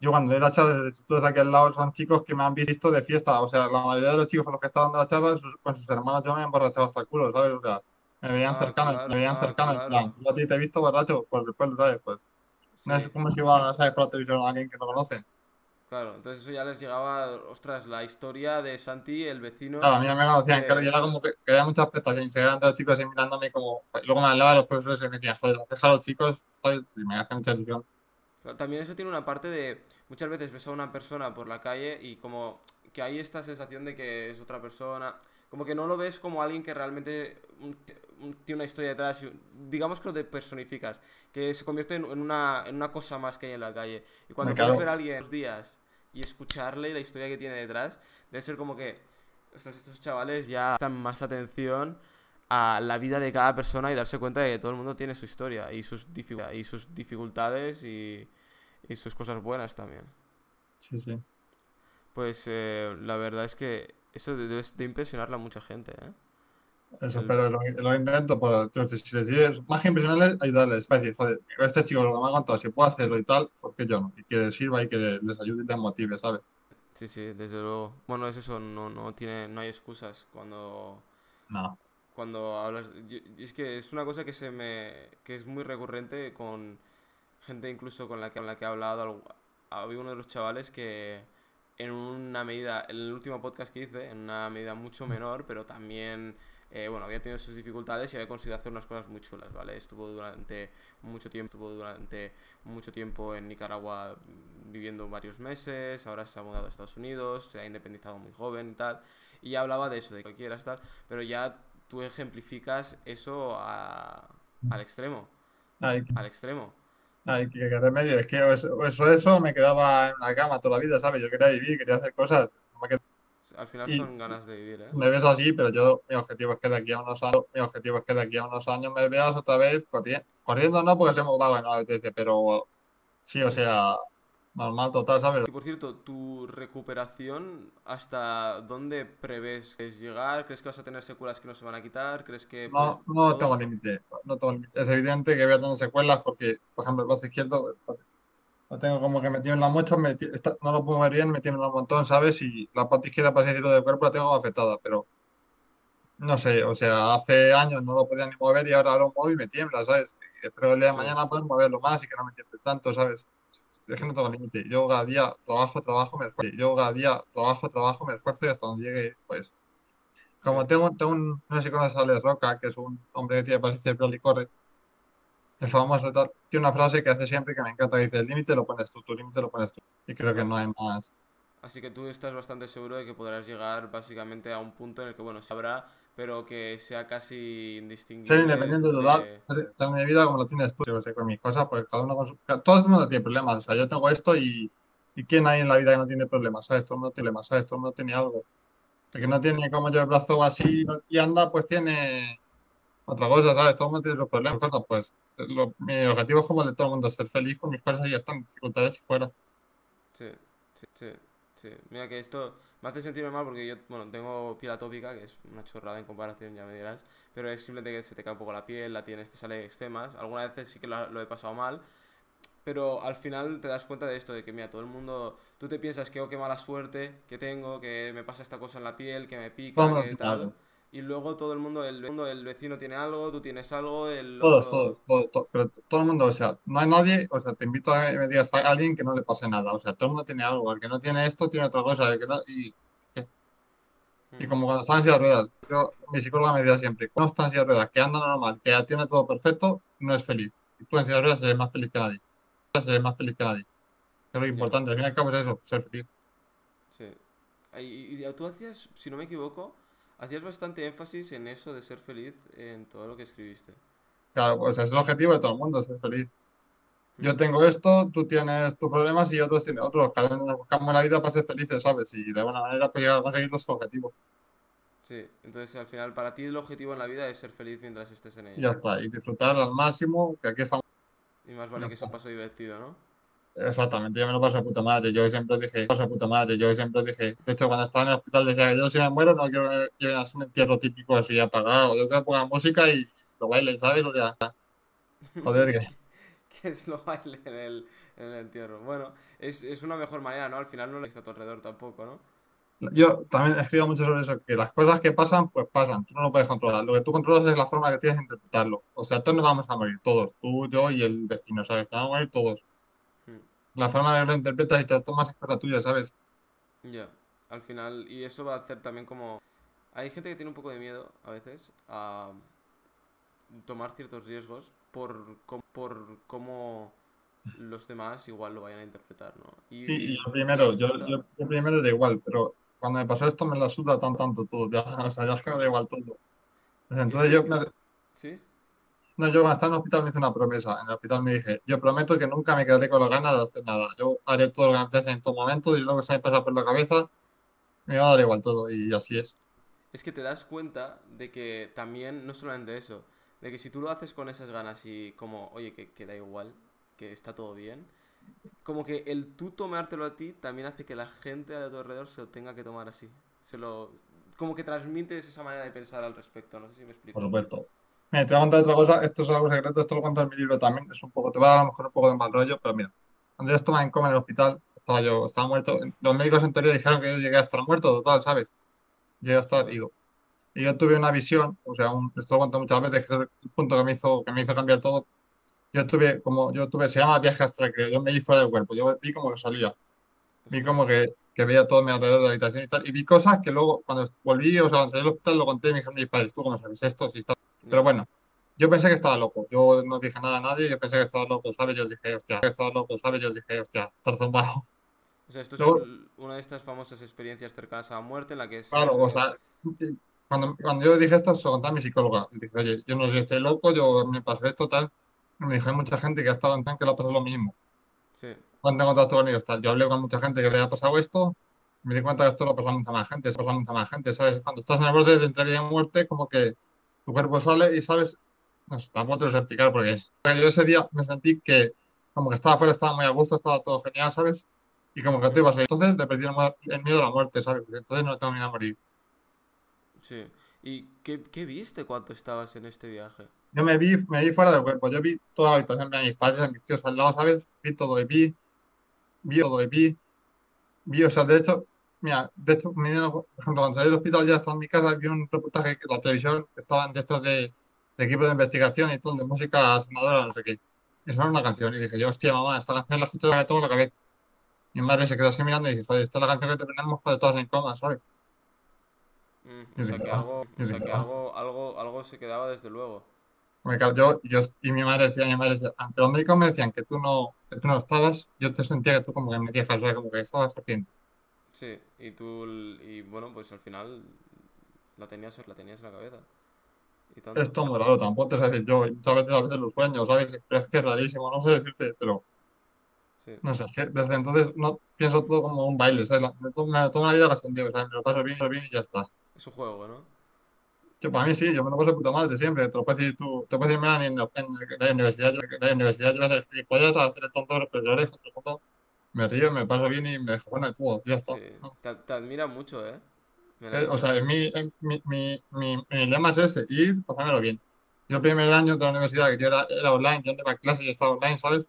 yo cuando doy las charlas instituto de aquí al lado son chicos que me han visto de fiesta. O sea, la mayoría de los chicos con los que estaban dando las charlas, sus- con sus hermanos yo me he emborrachado hasta el culo, ¿sabes? O sea, me veían Ah, cercano, claro, me veían ah, cercano, claro. plan, yo a ti te he visto borracho el pueblo, ¿sabes? Pues no Sí. es como si iba, ¿sabes? Por la televisión a alguien que no conoce. Claro, entonces eso ya les llegaba, ostras, la historia de Santi, el vecino. Claro, a mí no me conocían, claro, y era como que, que había mucha expectación. Se eran todos los chicos ahí mirándome como. luego me hablaban los profesores y me decían, joder, deja a los chicos, ¿sabes? Y me hace mucha ilusión. También eso tiene una parte de, muchas veces ves a una persona por la calle y como que hay esta sensación de que es otra persona, como que no lo ves como alguien que realmente tiene una historia detrás, digamos que lo personificas, que se convierte en, una, en una cosa más que hay en la calle. Y cuando puedes ver a alguien los días y escucharle la historia que tiene detrás, debe ser como que estos, estos chavales ya prestan más atención a la vida de cada persona y darse cuenta de que todo el mundo tiene su historia y sus, y sus dificultades y, y sus cosas buenas también. Sí, sí. Pues eh, la verdad es que eso de- debe de impresionarle a mucha gente, ¿eh? Eso, El- pero lo, lo intento Si les más que impresionarles, ayudarles. Es decir, joder, este chico lo que me ha contado, si puedo hacerlo y tal, ¿por qué yo no? Y que les sirva y que les ayude y les motive, ¿sabes? Sí, sí, desde luego. Bueno, es eso, no, no tiene, no hay excusas cuando, No. cuando hablas. yo- es que es una cosa que se me, que es muy recurrente con gente incluso con la que, con la que he hablado. Había uno de los chavales que en una medida, en el último podcast que hice, en una medida mucho menor, pero también, eh, bueno, había tenido sus dificultades y había conseguido hacer unas cosas muy chulas, ¿vale? Estuvo durante mucho tiempo, estuvo durante mucho tiempo en Nicaragua mm, viviendo varios meses, ahora se ha mudado a Estados Unidos, se ha independizado muy joven y tal, y ya hablaba de eso, de que quieras tal, pero ya tú ejemplificas eso a- al extremo, al extremo. Ay, qué, qué remedio. Es que eso, eso, eso me quedaba en la cama toda la vida, ¿sabes? Yo quería vivir, quería hacer cosas. Al final Y- son ganas de vivir, ¿eh? Me ves así, pero yo, mi objetivo es que de aquí a unos años, mi objetivo es que de aquí a unos años me veas otra vez corriendo. Corriendo no, porque se me no me apetece, pero sí, o sea, normal total, ¿sabes? Y por cierto, tu recuperación, ¿hasta dónde prevés que es llegar? ¿Crees que vas a tener secuelas que no se van a quitar? ¿Crees que No, no todo? tengo límite, no tengo. Es evidente que voy a tener secuelas porque, por ejemplo, el brazo izquierdo lo tengo como que metido en la muestra, me no lo puedo ver bien, me tiene un montón, ¿sabes? Y la parte izquierda, para decirlo, del cuerpo la tengo afectada, pero no sé, o sea, hace años no lo podía ni mover y ahora lo muevo y me tiembla, ¿sabes? Y espero el día de Sí. mañana poder moverlo más y que no me tiemble tanto, ¿sabes? Es que no tengo límite. Yo cada día trabajo, trabajo, me esfuerzo. Yo cada día trabajo, trabajo, me esfuerzo y hasta donde llegue, pues. Como tengo, tengo un, no sé si conoces a Alex Roca, que es un hombre que tiene parecer cerebral y corre, el famoso tal, tiene una frase que hace siempre que me encanta, que dice, el límite lo pones tú, tu límite lo pones tú. Y creo que no hay más. Así que tú estás bastante seguro de que podrás llegar básicamente a un punto en el que, bueno, se habrá, pero que sea casi indistinguible. Ser independiente de- ser- tener mi vida como lo tienes tú, yo sé, con mis cosas, pues cada uno con su... Todo el mundo tiene problemas, o sea, yo tengo esto y... ¿Y quién hay en la vida que no tiene problemas? ¿Sabes? Todo el mundo tiene problemas, ¿sabes? Todo el mundo tiene algo. El que no tiene como yo el brazo así y anda, pues tiene otra cosa, ¿sabes? Todo el mundo tiene sus problemas, cosas, pues lo- mi objetivo es como el de todo el mundo, ser feliz con mis cosas y ya están, dificultades y fuera. Sí, sí, sí, sí. Mira que esto me hace sentirme mal porque yo, bueno, tengo piel atópica, que es una chorrada en comparación, ya me dirás, pero es simplemente que se te cae un poco la piel, la tienes, te sale eczemas. Algunas veces sí que lo, lo he pasado mal, pero al final te das cuenta de esto, de que mira, todo el mundo, tú te piensas que oh, qué mala suerte que tengo, que me pasa esta cosa en la piel, que me pica, que tal. Y luego todo el mundo, el, mundo, el vecino tiene algo, tú tienes algo, el Todos, otro- todos, todos, todos, pero todo el mundo, o sea, no hay nadie, o sea, te invito a que me digas a alguien que no le pase nada, o sea, todo el mundo tiene algo, el que no tiene esto tiene otra cosa, el que no, y, y Mm. como cuando estás en silla de ruedas, yo, mi psicóloga me decía siempre, cuando estás en silla de ruedas, que anda normal, que ya tiene todo perfecto, no es feliz, y tú en silla de ruedas eres más feliz que nadie, eres más feliz que nadie, Que es lo importante. Al fin y al cabo es eso, ser feliz. Sí. Y, y tú hacías, si no me equivoco, hacías bastante énfasis en eso de ser feliz en todo lo que escribiste. Claro, pues es el objetivo de todo el mundo, ser feliz. Yo tengo esto, tú tienes tus problemas y otros tienen otros. Cada uno nos buscamos la vida para ser felices, ¿sabes? Y de alguna manera pues a conseguir los objetivos. Sí, entonces al final para ti el objetivo en la vida es ser feliz mientras estés en ella. Ya está, y disfrutar al máximo, que aquí estamos. Y más vale que sea un paso divertido, ¿no? Exactamente, yo me lo paso a puta madre. Yo siempre dije, paso a puta madre. Yo siempre dije, de hecho, cuando estaba en el hospital decía que yo si me muero no quiero que a un entierro típico así apagado. Yo quiero pongan música y lo bailen, ¿sabes? O sea, joder, que. que es lo baile en el, en el entierro. Bueno, es, es, una mejor manera, ¿no? Al final no le está a tu alrededor tampoco, ¿no? Yo también escribo mucho sobre eso, que las cosas que pasan, pues pasan, tú no lo puedes controlar. Lo que tú controlas es la forma que tienes de interpretarlo. O sea, todos nos vamos a morir, todos, tú, yo y el vecino, ¿sabes? Vamos a morir todos. La forma que lo interpretas y te tomas es cosa tuya, ¿sabes? Ya, al final, y eso va a hacer también como... Hay gente que tiene un poco de miedo a veces a tomar ciertos riesgos por, por cómo los demás igual lo vayan a interpretar, ¿no? Y, sí, y yo primero, yo, yo, primero era igual, pero cuando me pasó esto me la suda tan tanto todo, ya, o sea, ya es que me da igual todo. Entonces yo me... ¿Sí? No, yo cuando estaba en el hospital me hice una promesa. En el hospital me dije, yo prometo que nunca me quedaré con la ganas de hacer nada. Yo haré todo lo que me apetece en todo momento y luego se me pasa por la cabeza, me va a dar igual todo y así es. Es que te das cuenta de que también, no solamente eso, de que si tú lo haces con esas ganas y como, oye, que, que da igual, que está todo bien, como que el tú tomártelo a ti también hace que la gente a tu alrededor se lo tenga que tomar así. Se lo, como que transmites esa manera de pensar al respecto, no sé si me explico. Por supuesto. Mira, te voy a contar otra cosa, esto es algo secreto, esto lo cuento en mi libro también, es un poco, te va a dar a lo mejor un poco de mal rollo, pero mira, cuando yo estaba en coma en el hospital, estaba yo, estaba muerto, los médicos en teoría dijeron que yo llegué a estar muerto, total, ¿sabes? Llegué a estar ido. Y yo tuve una visión, o sea, un, esto lo cuento muchas veces, que es el punto que me hizo, que me hizo cambiar todo. Yo tuve, como yo tuve, se llama viaje astral, que yo me vi fuera del cuerpo, yo vi como que salía. Vi como que, que veía todo mi alrededor de la habitación y tal, y vi cosas que luego, cuando volví, o sea, cuando salí del hospital, lo conté y me dijeron mis padres, ¿tú cómo sabes esto? Si está... Pero bueno, yo pensé que estaba loco, yo no dije nada a nadie, yo pensé que estaba loco, ¿sabes? Yo dije, hostia, que estaba loco, ¿sabes? Yo dije, hostia, estar zumbado. O sea, esto es una de estas famosas experiencias cercanas a la muerte en la que es... Claro, o sea, cuando, cuando yo dije esto, se lo conté a mi psicóloga. Y dije, oye, yo no sé si estoy loco, yo me pasé esto, tal. Y me dijo, hay mucha gente que ha estado en tan que le ha pasado lo mismo. Sí. Cuando tengo contacto con ellos, tal. Yo hablé con mucha gente que le ha pasado esto, me di cuenta que esto lo ha pasado a mucha más gente, se pasa a mucha más gente, ¿sabes? Cuando estás en el borde de entre vida y muerte, como que tu cuerpo sale y, ¿sabes? No sé, tampoco te lo sé explicar porque yo ese día me sentí que como que estaba afuera, estaba muy a gusto, estaba todo genial, ¿sabes? Y como que te ibas a ir. Entonces le perdí el miedo a la muerte, ¿sabes? Entonces no tengo miedo a morir. Sí. ¿Y qué, qué, viste cuando estabas en este viaje? Yo me vi, me vi fuera del cuerpo. Yo vi toda la habitación de mis padres, de mis tíos al lado, ¿sabes? Vi todo y vi. Vi todo y vi. Vi, o sea, de hecho, mira, de hecho, me dieron, por ejemplo, cuando salí del hospital ya estaba en mi casa, vi un reportaje que la televisión estaban de estos de, de equipo de investigación y todo, de música sonadora, no sé qué. Y sonaba una canción y dije, yo, hostia, mamá, esta canción la escucho de todo la cabeza. Mi madre se quedó así mirando y dice, joder, esta es la canción que tenemos, joder, todas en coma, ¿sabes? Mm, o sea que, algo, o sea que algo, algo, algo se quedaba desde luego. Yo, yo, y mi madre decía, mi madre decía, aunque los médicos me decían que tú no, que tú no estabas, yo te sentía que tú como que me quejas, como que estabas haciendo. Sí, y tú, y bueno, pues al final la tenías, la tenías en la cabeza. Y tanto. Esto es muy raro, tampoco te sé decir yo, muchas veces a veces los sueños, ¿sabes? Pero es que es rarísimo, no sé decirte, pero... Sí. No sé, es que desde entonces no pienso todo como un baile, ¿sabes? Me tomo, me tomo una vida ascendido, o sea, me lo paso bien, lo bien y ya está. Es un juego, ¿no? Yo, para mí sí, yo me lo paso puta madre siempre. Te lo puedes decir tú, te puedes decir, en, en, la universidad, yo, en la universidad yo voy a hacer gilipollas, a hacer el tonto profesores, otro me río, me paso bien y me de todo, ya está. Sí. Te, te, admira mucho, ¿eh? eh o sea, mi, mi, mi, mi, mi lema es ese, ir, pasármelo bien. Yo el primer año de la universidad, que yo era, era online, yo no iba a clase y estaba online, ¿sabes?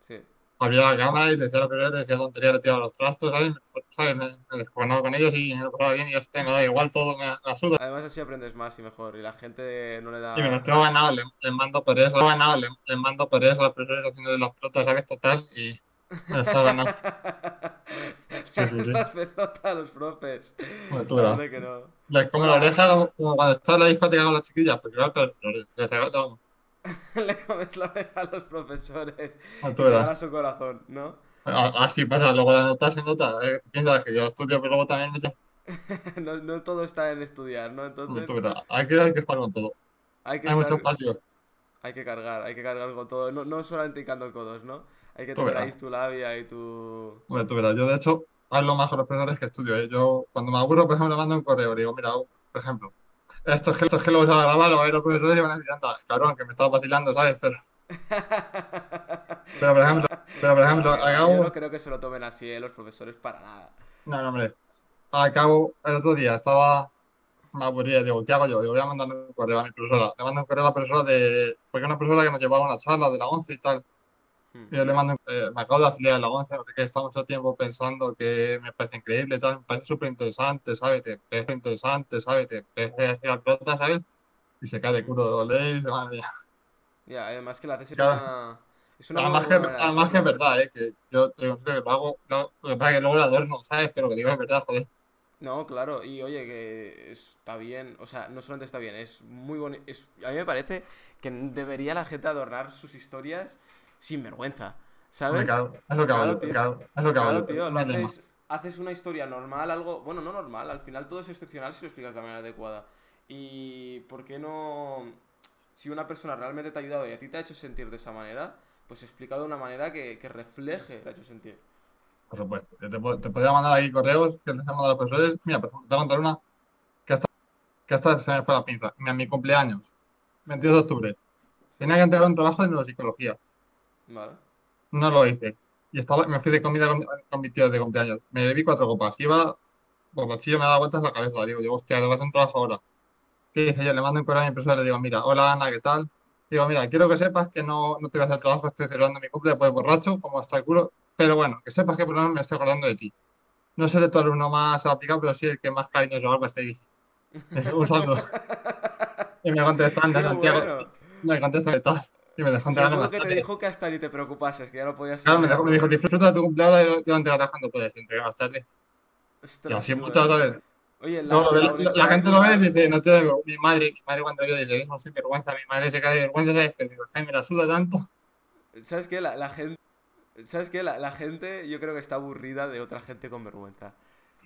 Sí abría la cámara y decía lo le decía tontería, le tiraba los trastos, ¿sabes? ¿sabes? Me, me descojonaba con ellos y me lo pasaba bien y ya está, me da igual todo, me, me asuda. Además así aprendes más y mejor y la gente no le da... Y me lo tengo ganado, le, le mando por eso, ganado, le, le mando por eso a los profesores haciendo de las pelotas, ¿sabes? Total, y está ganando. Sí, sí, sí. Pelotas a los profes. Bueno, verás. que no. Les como la oreja como cuando está en la discoteca con las chiquillas, porque claro, pero les regalan le comes la oreja a los profesores Ah, te verás. gana su corazón, ¿no? A- Así pasa, luego la nota se nota. ¿eh? Piensas que yo estudio, pero luego también me No, no todo está en estudiar, ¿no? Entonces verás, hay que, hay que jugar con todo. hay que Hay muchos estar, partidos. hay que cargar, hay que cargar con todo. No, no solamente hincando codos, ¿no? Hay que verás. ahí tu labia y tu... Hombre, tú verás. Yo, de hecho, hablo más con los profesores que estudio. ¿eh? Yo, cuando me aburro, por ejemplo, le mando un correo. Digo, mira, por ejemplo, esto es que, esto es que lo vas a grabar, lo van a ver los profesores y van a decir, anda, cabrón, que me estaba vacilando, ¿sabes? Pero, pero por ejemplo, pero, por ejemplo, No, yo acabo. no creo que se lo tomen así, ¿eh? Los profesores para nada. No, no, hombre. Acabo, el otro día estaba. Me aburría, digo, ¿qué hago yo? Digo, voy a mandar un correo a mi profesora. Le mando un correo a la profesora de. Porque una profesora que nos llevaba una charla de la 11 y tal. Y yo le mando, eh, me acabo de afiliar a la 11, no sé qué, está mucho tiempo pensando que me parece increíble, tal, me parece súper interesante, ¿sabes? Que es interesante, ¿sabes? Que es la pelota, ¿sabes? Y se cae de culo, lo lee y dice, madre mía. Ya, además que la es Claro. una... Es una Además que, de además que es verdad, ¿eh? Que yo te serio, lo hago, lo, lo que pasa es que luego lo adorno, ¿sabes? Pero que digo es verdad, joder. No, claro, y oye, que está bien, o sea, no solamente está bien, es muy bonito. A mí me parece que debería la gente adornar sus historias sin vergüenza, ¿sabes? claro, es lo que hago Claro, tío. claro, lo haces, haces una historia normal, algo, bueno, no normal, al final todo es excepcional si lo explicas de la manera adecuada. Y ¿por qué no, si una persona realmente te ha ayudado y a ti te ha hecho sentir de esa manera, pues explícalo de una manera que, que refleje te ha hecho sentir. Por supuesto. Te, te podría mandar aquí correos que les he mandado a los profesores. Mira, ejemplo, te voy a contar una que hasta, que hasta se me fue la pinza. Mira, mi cumpleaños, 22 de octubre. Tenía que entregar un trabajo de neuropsicología. ¿Vale? No lo hice. Y estaba, me fui de comida con, con mi tío de cumpleaños. Me bebí cuatro copas. Iba, borrachillo, me daba vueltas en la cabeza. Digo, digo, hostia, debo hacer un trabajo ahora. ¿Qué hice yo? Le mando un correo a mi profesor y le digo, mira, hola Ana, ¿qué tal? Digo, mira, quiero que sepas que no, no te voy a hacer trabajo, estoy celebrando mi cumple después borracho, como hasta el culo. Pero bueno, que sepas que por lo menos me estoy acordando de ti. No seré tu alumno más aplicado, pero sí el que más cariñoso algo te dije. Un saludo. Y me contestan de ¡Qué Santiago. bueno! Me contestan de tal. Y me dejó entregar Seguro que te dijo que hasta ni te preocupases, que ya lo podías Claro, me, dejó, me dijo, disfruta de tu cumpleaños y yo te voy a entregar cuando puedes. Entregar más tarde. Y Ostras, así tú, muchas eh. veces. Oye, la, ve- la la, la honestidad gente lo ve y dice, no te vergüenza. Mi madre, mi madre cuando yo dice, no sin vergüenza, mi madre se cae de vergüenza, ¿sabes? Pero digo, Jaime, la suda tanto. ¿Sabes qué? La, la gente... ¿Sabes qué? La, la gente yo creo que está aburrida de otra gente con vergüenza.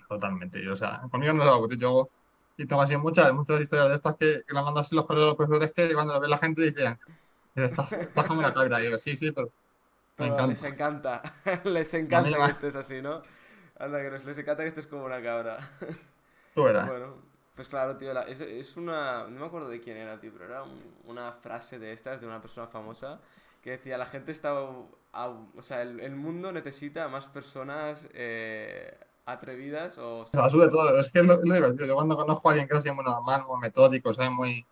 Totalmente, yo, o sea, conmigo no lo hago, yo y tengo así muchas, muchas historias de estas que, que las mando así los correos a los profesores que cuando lo ve la gente dicen, una cabra, y digo, sí, sí, pero me Pero les encanta. encanta. les encanta que estés así, ¿no? Anda, que les encanta que estés como una cabra. Tú verás. Bueno, pues claro, tío, la- es, es una... No me acuerdo de quién era, tío, pero era un- una frase de estas, de una persona famosa, que decía, la gente está... O sea, el, el mundo necesita más personas eh, atrevidas o... Se la sube todo, es que es lo, es lo divertido. Yo cuando conozco a alguien que es así muy normal, muy metódico, ¿sabes? Muy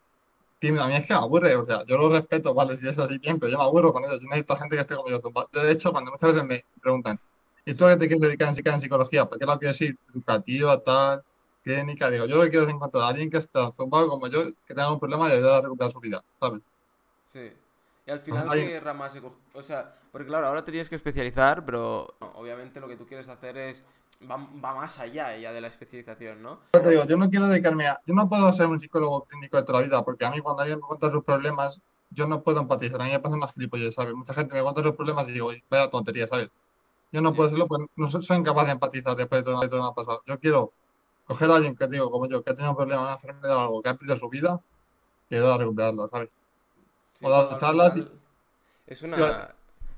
tímido, a mí es que me aburre, o sea, yo lo respeto, vale, si es así bien, pero yo me aburro con eso. Yo necesito gente que esté como. Yo, de hecho, cuando muchas veces me preguntan, ¿y tú a qué te quieres dedicar en, en psicología? ¿Por qué la quieres ir? Educativa, tal, clínica. Digo, yo lo que quiero es encontrar a alguien que esté zumbado como yo, que tenga un problema y ayudar a recuperar su vida, ¿sabes? Sí. Y al final, ¿qué ramas O sea, porque claro, ahora te tienes que especializar, pero no, obviamente lo que tú quieres hacer es... Va, va más allá ya de la especialización, ¿no? Yo te digo, yo no quiero dedicarme a. Yo no puedo ser un psicólogo clínico de toda la vida, porque a mí cuando alguien me cuenta sus problemas, yo no puedo empatizar. A mí me pasa una gilipollez, ¿sabes? Mucha gente me cuenta sus problemas y digo, vaya tontería, ¿sabes? Yo no puedo hacerlo, pues no soy, incapaz de empatizar después de todo lo que me ha pasado. Yo quiero coger a alguien que digo, como yo, que ha tenido un problema, una enfermedad o algo, que ha perdido su vida, y ayudar a recuperarlo, ¿sabes? Sí, O dar al charlas y- Es una.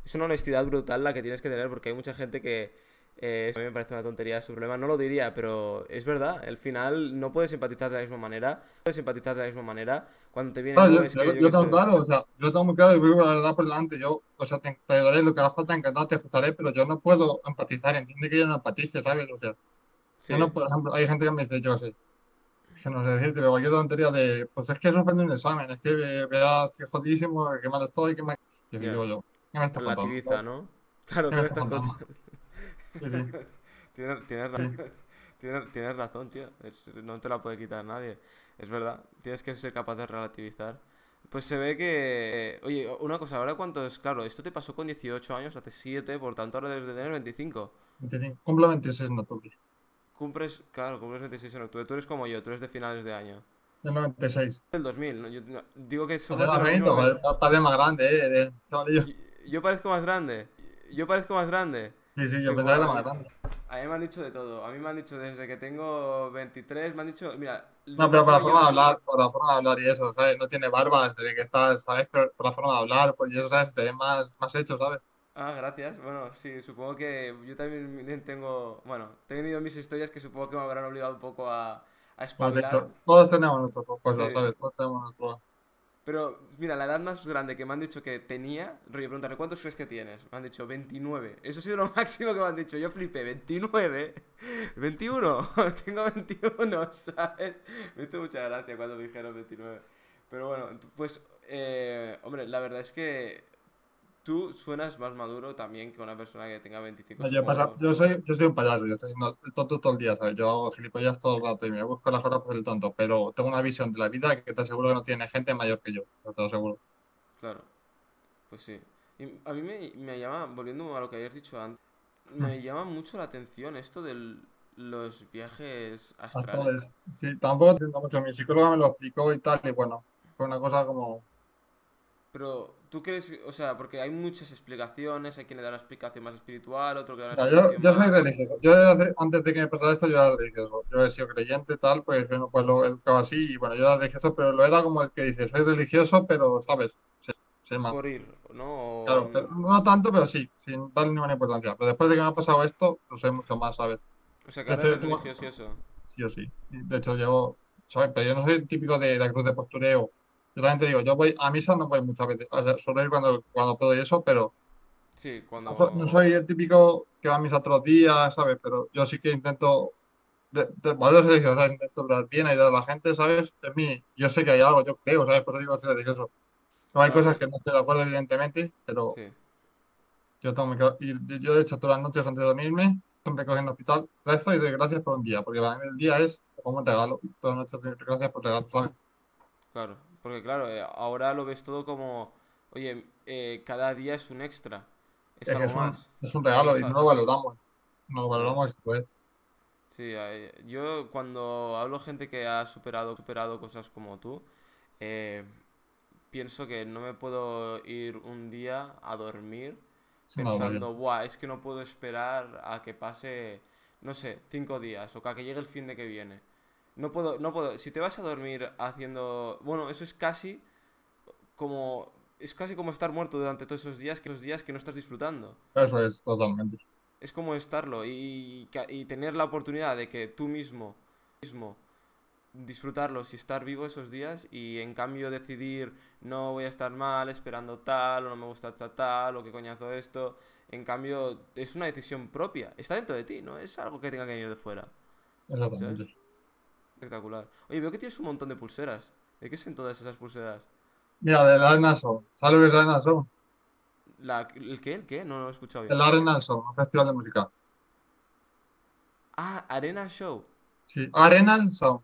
Es una honestidad brutal la que tienes que tener porque hay mucha gente que eh, a mí me parece una tontería su problema, no lo diría, pero es verdad, al final no puedes empatizar de la misma manera, no puedes empatizar de la misma manera cuando te viene no, yo, yo- yo yo tengo claro, o sea, yo tengo muy claro y vivo la verdad por delante. Yo, o sea, te, te ayudaré lo que haga falta, encantado te escucharé, pero yo no puedo empatizar, entiende que yo no empatice, ¿sabes? O sea, Sí, Yo no, por ejemplo, hay gente que me dice, yo sé, que no sé decirte, pero cualquier tontería de, pues es que suspendí un examen, es que ve- veas que jodidísimo, que mal estoy, que mal... Y Ya. digo yo, ¿qué me estás contando? relativiza, ¿no? Claro, ¿Qué ¿qué me estás contando? contando? Tienes, tienes razón, tienes, tienes razón, tío. Es- no te la puede quitar nadie. Es verdad. Tienes que ser capaz de relativizar. Pues se ve que... Oye, una cosa, ahora cuánto es... Claro, esto te pasó con 18 años, hace 7, por tanto ahora debes de tener 25. 25. Cumplo 26 en octubre. Cumples, claro, cumples 26 en octubre. Tú eres como yo, tú eres de finales de año. Del 96. Del 2000, ¿no? Yo digo que padre más grande, eh, de. Yo, parezco más grande. Yo parezco más grande. Sí, sí, Sí, yo pensaba que era más grande. A mí me han dicho de todo. A mí me han dicho desde que tengo 23, me han dicho, mira, No, pero por la forma de hablar, por la forma de hablar y eso, ¿sabes? No tiene barba, ve que está, ¿sabes? Pero por la forma de hablar, pues y eso, ¿sabes? Te ve más, más hecho, ¿sabes? Ah, gracias. Bueno, sí, supongo que yo también tengo, bueno, he tenido mis historias que supongo que me habrán obligado un poco a, a Pues espabilar. todos tenemos nuestras Sí. cosas, ¿sabes? Todos tenemos nuestras Pero, mira, la edad más grande que me han dicho que tenía, rollo, preguntarle, ¿cuántos crees que tienes? Me han dicho 29. Eso ha sido lo máximo que me han dicho. Yo flipé, 29. 21. Tengo 21, ¿sabes? Me hizo mucha gracia cuando me dijeron 29. Pero bueno, pues, eh, hombre, la verdad es que tú suenas más maduro también que una persona que tenga 25, No, yo, soy, yo soy un payaso, yo estoy siendo el tonto todo el día, ¿sabes? Yo hago gilipollas todo el rato y me busco las horas por el tonto, pero tengo una visión de la vida que te aseguro que no tiene gente mayor que yo, te lo aseguro. Claro, pues sí. Y a mí me, me llama, volviendo a lo que habías dicho antes, me llama mucho la atención esto de los viajes astrales. Astrales. Sí, tampoco entiendo mucho, mi psicóloga me lo explicó y tal, y bueno, fue una cosa como... Pero, ¿tú crees, o sea, porque hay muchas explicaciones, hay quien le da la explicación más espiritual, otro que da la yo, yo soy más... religioso, yo antes de que me pasara esto yo era religioso, yo he sido creyente tal, pues yo no pues lo he educado así, y bueno, yo era religioso, pero lo era como el que dice, soy religioso, pero, ¿sabes? Por ir, ¿no? Claro, pero no tanto, pero sí, sin darle ninguna importancia. Pero después de que me ha pasado esto, lo sé mucho más, ¿sabes? O sea, que ahora eres yo religioso y eso. Sí o sí. De hecho, llevo, ¿sabes? Pero yo no soy el típico de la cruz de postureo. Yo también te digo, yo voy a misa, no voy muchas veces. O sea, suelo ir cuando, cuando puedo y eso, pero Sí, cuando... no no soy el típico que va a misa los días, ¿sabes? Pero yo sí que intento, de, de valores religiosos, ¿sabes? Intento hablar bien, ayudar a la gente, ¿sabes? De mí, yo sé que hay algo, yo creo, ¿sabes? Por eso digo que soy religioso. No hay Claro. cosas que no estoy de acuerdo, evidentemente, pero Sí, yo tengo ca- y yo de hecho todas las noches antes de dormirme, siempre cojo en el hospital, rezo y doy gracias por un día, porque para mí el día es como un regalo, todas las noches doy gracias por el regalo, ¿sabes? claro. Porque claro, eh, ahora lo ves todo como, oye, eh, cada día es un extra. Es algo es un, más. es un regalo y Exacto. no lo valoramos, no lo valoramos, pues. Sí, yo cuando hablo gente que ha superado, superado cosas como tú, eh, pienso que no me puedo ir un día a dormir pensando, buah, es que no puedo esperar a que pase, no sé, cinco días o que a que llegue el fin de que viene. No puedo, no puedo. Si te vas a dormir haciendo, bueno, eso es casi como, es casi como estar muerto durante todos esos días, que esos días que no estás disfrutando. Eso es totalmente. Es como estarlo y, y tener la oportunidad de que tú mismo, mismo disfrutarlos y estar vivo esos días y en cambio decidir no voy a estar mal esperando tal o no me gusta tal, tal o qué coñazo esto. En cambio es una decisión propia, está dentro de ti, no es algo que tenga que venir de fuera. Exactamente. Espectacular. Oye, veo que tienes un montón de pulseras. ¿De qué son todas esas pulseras? Mira, del Arena Sound, ¿sabes lo que es el? La, ¿El qué? ¿El qué? No lo he escuchado El bien. Arena Sound, un festival de música. Ah, Arena Show. Sí, Arena Sound,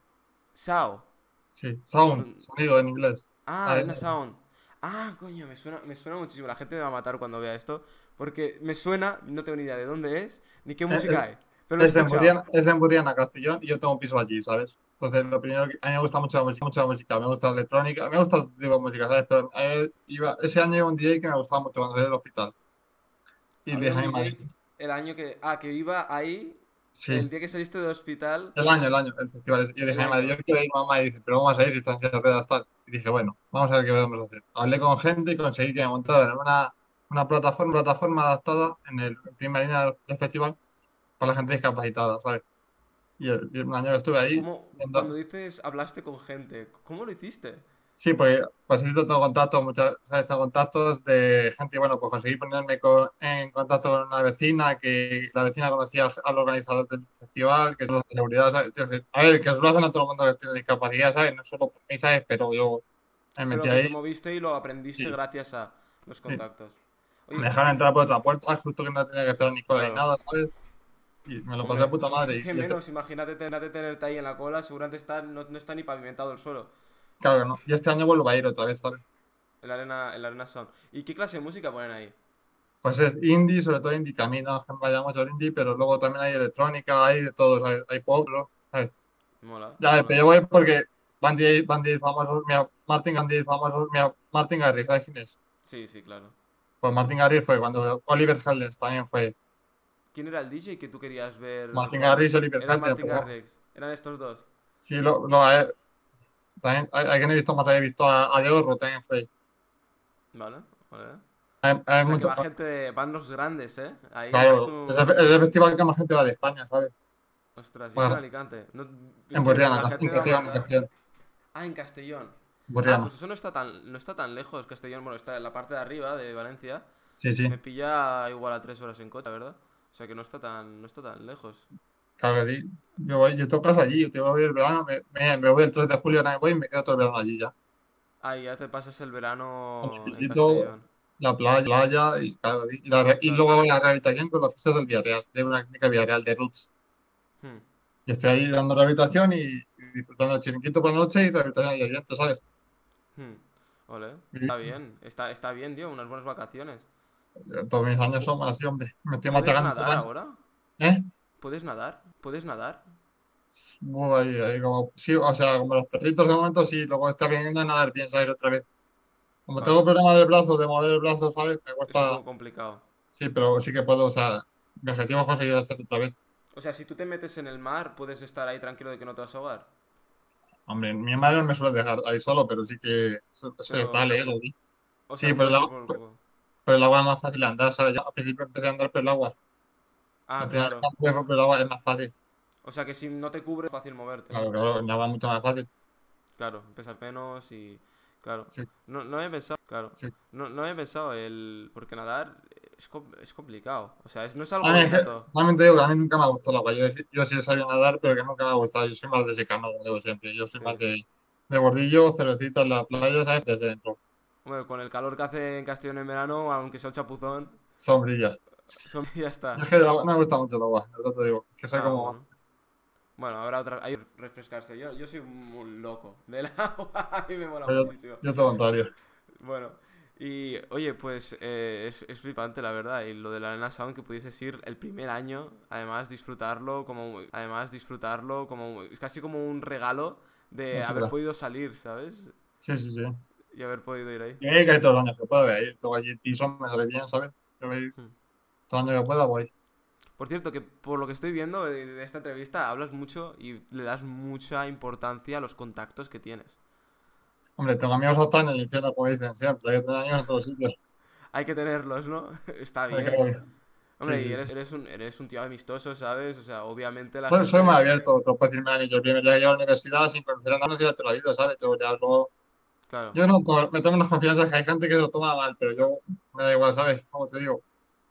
sí, Sound, sonido en inglés. Ah, Arena Arena Sound. Ah, coño, me suena, me suena muchísimo. La gente me va a matar cuando vea esto. Porque me suena, no tengo ni idea de dónde es, ni qué Eh, música eh, hay. Pero Es en. Burriana, es en Burriana, Castellón, y yo tengo un piso allí, ¿sabes? Entonces, lo primero que a mí me gusta mucho la música, mucho la música, me gusta la electrónica, me gusta todo tipo de música, ¿sabes? Pero iba, ese año iba un DJ que me gustaba mucho cuando salí del hospital. Y "Ay, madre". DJ el año que. Ah, que iba ahí Sí, el día que saliste del hospital. el año, el año, el festival. Y El dije, "Ay, madre, año. yo quiero ir, mamá, y dice, pero vamos a ir si están en ruedas tal. Y dije, bueno, vamos a ver qué podemos hacer. Hablé con gente y conseguí que me montaran una, una plataforma, plataforma adaptada en el en primera línea del festival para la gente discapacitada, ¿sabes? Y el, y un año estuve ahí, ¿Cómo, viendo- cuando dices hablaste con gente, ¿cómo lo hiciste? Sí, porque pues necesito tengo contactos, muchas, ¿sabes? Contactos de gente, bueno, pues conseguí ponerme con- en contacto con una vecina, que la vecina conocía al, al organizador del festival, que es de seguridad, ¿sabes? A ver, que eso lo hacen a todo el mundo que tiene discapacidad, ¿sabes? No solo por mí, ¿sabes? Pero yo me Pero metí te ahí, moviste y lo aprendiste Sí. gracias a los contactos. Oye, me dejaron entrar por otra puerta, justo que no tenía que esperar ni cola ni Claro. nada, ¿sabes? Y me lo pasé hombre, de puta madre. que y- menos, imagínate tenerte, tenerte ahí en la cola, seguramente está, no, no está ni pavimentado el suelo. claro que no. Y este año vuelvo a ir otra vez, ¿sabes? El Arena, el Arena Sound. ¿Y qué clase de música ponen ahí? Pues es indie, sobre todo indie, a me vaya mucho indie, pero luego también hay electrónica, hay de todo, ¿sabes? Hay pop. ¿sabes? Mola. Ya, mola. pero yo voy porque van DJs, famosos, mira, Martin van famosos, mira, Martin Garrix, ¿sabes quién es? Sí, sí, claro. Pues Martin Garrix fue cuando Oliver Heldens también fue. ¿Quién era el DJ que tú querías ver? Martin Garrix y Oliver Era Martin Garrix. Eran estos dos. Sí, lo, lo, eh, también, hay, hay que no he visto más, he visto a, a también fue. Vale, vale. Hay, hay O sea, que mucho- va gente, van los grandes, ¿eh? Ahí claro, es un- es, el, es el festival que más gente va de España, ¿sabes? Ostras, y es Bueno. en Alicante. No- En Borriana, la en a Castellón, Ah, en Castellón. Ah, Borriana. pues eso no está tan, no está tan lejos, Castellón. Bueno, está en la parte de arriba de Valencia. Sí, sí, Me pilla igual a tres horas en coche, ¿verdad? O sea que no está tan, no está tan lejos. claro que sí. Yo voy, yo tocas allí, yo te voy a ver el verano, me, me, me voy el 3 de julio, me voy y me quedo todo el verano allí ya. Ah, y ya te pasas el verano en chiquito. Castellón. La playa, playa y, claro, y, la re- y Claro. luego hago la rehabilitación con los oficios del Villarreal, de una clínica Villarreal de Roots. Hmm. Y estoy ahí dando rehabilitación y, y disfrutando del chiringuito por la noche y rehabilitación al día ¿sabes? Hmm. Ole, está bien, está, está bien, tío, unas buenas vacaciones. Todos mis años son así, hombre. Me estoy ¿Puedes nadar ahora? ¿Eh? ¿Puedes nadar? ¿Puedes nadar? Buh, ahí, ahí como, sí, o sea, como los perritos de momento, sí, luego está aprendiendo a nadar bien, ¿sabes? Otra vez. Como Vale. tengo problema del brazo, de mover el brazo, ¿sabes? Me Es un cuesta, poco complicado. sí, pero sí que puedo, o sea, mi objetivo es conseguir hacerlo otra vez. O sea, si tú te metes en el mar, puedes estar ahí tranquilo de que no te vas a ahogar. Hombre, mi madre no me suele dejar ahí solo, pero sí que eso, eso Pero- es tal, ¿eh? Sí, pero la- por. Pero el agua es más fácil de andar, ¿sabes? Yo al principio empecé a andar por el agua. Ah, claro. campo, por el agua es más fácil. O sea que si no te cubre es fácil moverte. Claro, claro, en el agua es mucho más fácil. Claro, pesar menos y. Claro. Sí. No, no había pensado, claro. Sí. No, no había pensado el. Porque nadar es, es complicado. O sea, es, no es algo es que, realmente digo que a mí nunca me ha gustado el agua. Yo, yo sí sabía nadar, pero que nunca me ha gustado. Yo soy más de secano, como digo siempre. Yo soy Sí. más de, de bordillo, cervecita en la playa, ¿sabes? Desde dentro. Hombre, con el calor que hace en Castellón en verano, aunque sea un chapuzón, Sombrilla. ya está. Es que el agua- no me gusta mucho el agua, verdad te digo. Que soy Ah, como. bueno. Bueno, habrá otra. Hay que refrescarse. Yo, yo soy un loco del agua. A mí me mola Yo, muchísimo. yo lo contrario. Bueno, y oye, pues eh, es, es flipante la verdad. Y lo de la Arena Sound que pudieses ir el primer año, además disfrutarlo como. Además disfrutarlo como. Es casi como un regalo de haber podido salir, ¿sabes? Sí, sí, sí. Y haber podido ir ahí. Que ir todos los años que pueda, voy a ir. Tengo allí piso, me sale bien, ¿sabes? Yo voy Hmm. todo el año que pueda, voy. Por cierto, que por lo que estoy viendo de, esta entrevista, hablas mucho y le das mucha importancia a los contactos que tienes. Hombre, tengo amigos hasta en el infierno, como dicen siempre. Hay que tener amigos en todos sitios. Hay que tenerlos, ¿no? Está bien. que- Hombre, sí, y sí. eres, eres, un, eres un tío amistoso, ¿sabes? O sea, obviamente la Soy, gente... soy más abierto, te lo puedo decir, mira, ni yo el primer día que llego a la universidad sin conocer a nadie de la vida, ¿sabes? Yo ya luego, Claro. yo no to- me tomo unas confianzas que hay gente que lo toma mal, pero yo me da igual, ¿sabes? Como te digo,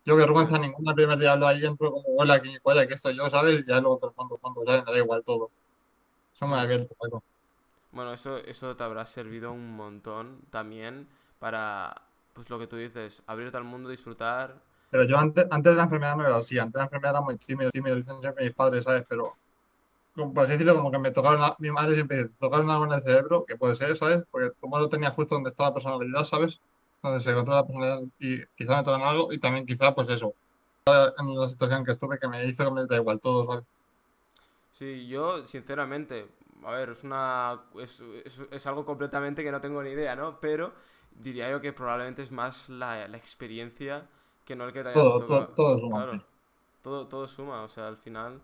yo vergüenza ninguna, el primer día hablo ahí, entro como hola, aquí, vaya, que estoy yo, ¿sabes? Y ya luego el mundo, cuando, ¿sabes? Me da igual todo. Soy muy abierto, Paco. Bueno, eso, eso te habrá servido un montón también para, pues lo que tú dices, abrirte al mundo, disfrutar. Pero yo antes, antes de la enfermedad no era así, antes de la enfermedad era muy tímido, tímido, dicen siempre mis padres, ¿sabes? Pero, por así decirlo, como que me tocaron, mi madre siempre dice, tocaron algo en el cerebro, que puede ser, ¿sabes? Porque como lo tenía justo donde está la personalidad, ¿sabes? Donde se controla la personalidad y quizá me tocaron algo y también quizá, pues eso, en la situación que estuve que me hizo que me da igual todo, ¿sabes? Sí, yo, sinceramente, a ver, es una... Es, es, es algo completamente que no tengo ni idea, ¿no? Pero diría yo que probablemente es más la, la experiencia que no el que te haya Todo, tocado. todo, todo suma, Claro, todo, todo suma, o sea, al final.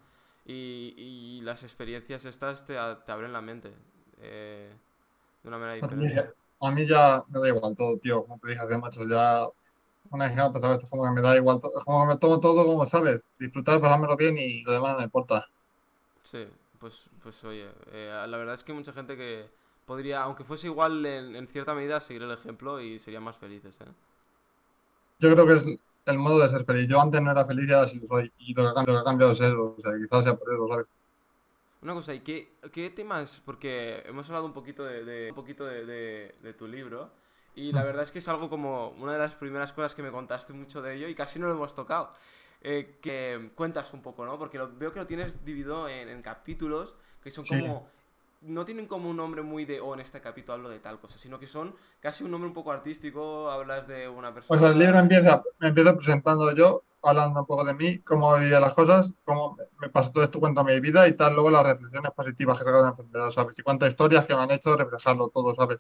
Y, y las experiencias estas te, abren la mente eh, de una manera diferente. A mí ya me da igual todo, tío, como te dije hace macho, ya una vez que empezado esto, como que me da igual todo, como que me tomo todo como, ¿sabes? Disfrutar, pasármelo bien y lo demás no me importa. Sí, pues, pues oye, eh, la verdad es que hay mucha gente que podría, aunque fuese igual en, en cierta medida, seguir el ejemplo y serían más felices, ¿eh? Yo creo que es el modo de ser feliz. Yo antes no era feliz y ahora sí lo soy. Y lo que ha cambiado, es eso. O sea, quizás sea por eso, ¿sabes? Una cosa, ¿y qué, qué temas? Porque hemos hablado un poquito de, de- un poquito de, de- de tu libro y la verdad es que es algo como una de las primeras cosas que me contaste mucho de ello y casi no lo hemos tocado. Eh, que cuentas un poco, ¿no? Porque lo- veo que lo tienes dividido en, en capítulos que son como... No tienen como un nombre muy de, oh, en este capítulo hablo de tal cosa, sino que son casi un nombre un poco artístico, hablas de una persona... Pues el libro empieza, me empiezo presentando yo, hablando un poco de mí, cómo vivía las cosas, cómo me- pasó todo esto, cuento mi vida y tal. Luego las reflexiones positivas que he sacado de la enfermedad, ¿sabes? Y cuántas historias que me han hecho reflejarlo todo, ¿sabes?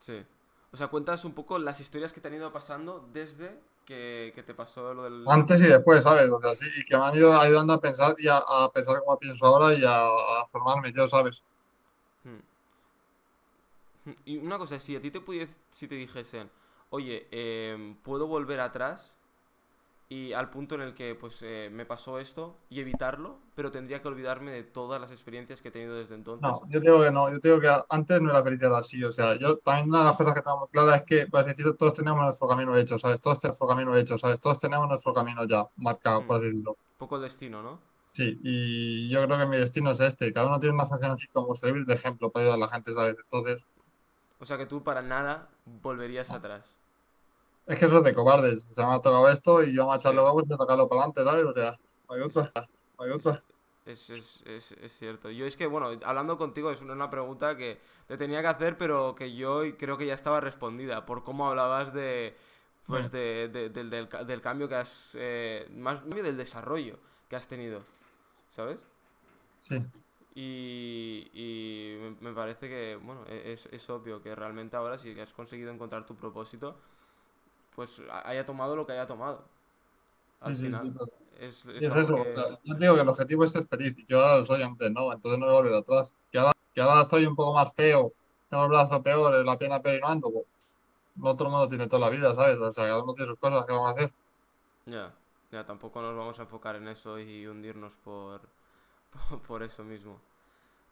Sí. O sea, cuentas un poco las historias que te han ido pasando desde que, que te pasó lo del... Antes y después, ¿sabes? O sea, sí, y que me han ido ayudando a pensar y a, a pensar como pienso ahora y a, a formarme yo, ¿sabes? Y una cosa, si a ti te pudies, si te dijesen, oye, em, puedo volver atrás y al punto en el que pues eh, me pasó esto y evitarlo, pero tendría que olvidarme de todas las experiencias que he tenido desde entonces. No, yo digo que no, yo digo que antes no era felicidad así, o sea, yo también una de las cosas que tengo clara es que, por así decirlo, todos tenemos nuestro camino hecho, ¿sabes? Todos tenemos nuestro camino hecho, ¿sabes? Todos tenemos nuestro camino ya marcado, por Mm. así decirlo. Poco el destino, ¿no? Sí, y yo creo que mi destino es este, cada uno tiene una función así como servir de ejemplo para ayudar a la gente, ¿sabes? Entonces, O sea que tú para nada volverías atrás. es que eso es de cobardes, o sea, me ha tocado esto y yo me a echarle huevos y a tocarlo para adelante, ¿sabes? O sea, hay otra, hay otra. Es, es, es, es cierto. Yo es que, bueno, hablando contigo es una, pregunta que te tenía que hacer, pero que yo creo que ya estaba respondida por cómo hablabas de, pues, de, de- del, del ca- del cambio que has, eh, más del desarrollo que has tenido, ¿sabes? Sí. Y, y me- parece que, bueno, e- es, es obvio que realmente ahora si has conseguido encontrar tu propósito, pues ha- haya tomado lo que haya tomado. Al Sí, sí, final. sí, claro. Es, eso, que- o sea, yo digo que el objetivo es ser feliz, yo ahora lo soy antes, ¿no? Entonces no voy a volver atrás. Que ahora, que ahora estoy un poco más feo, tengo el brazo peor, la pierna peor y no ando, pues, no todo el mundo tiene toda la vida, ¿sabes? O sea, cada uno tiene sus cosas que vamos a hacer. Ya, ya, tampoco nos vamos a enfocar en eso y hundirnos por, por, eso mismo.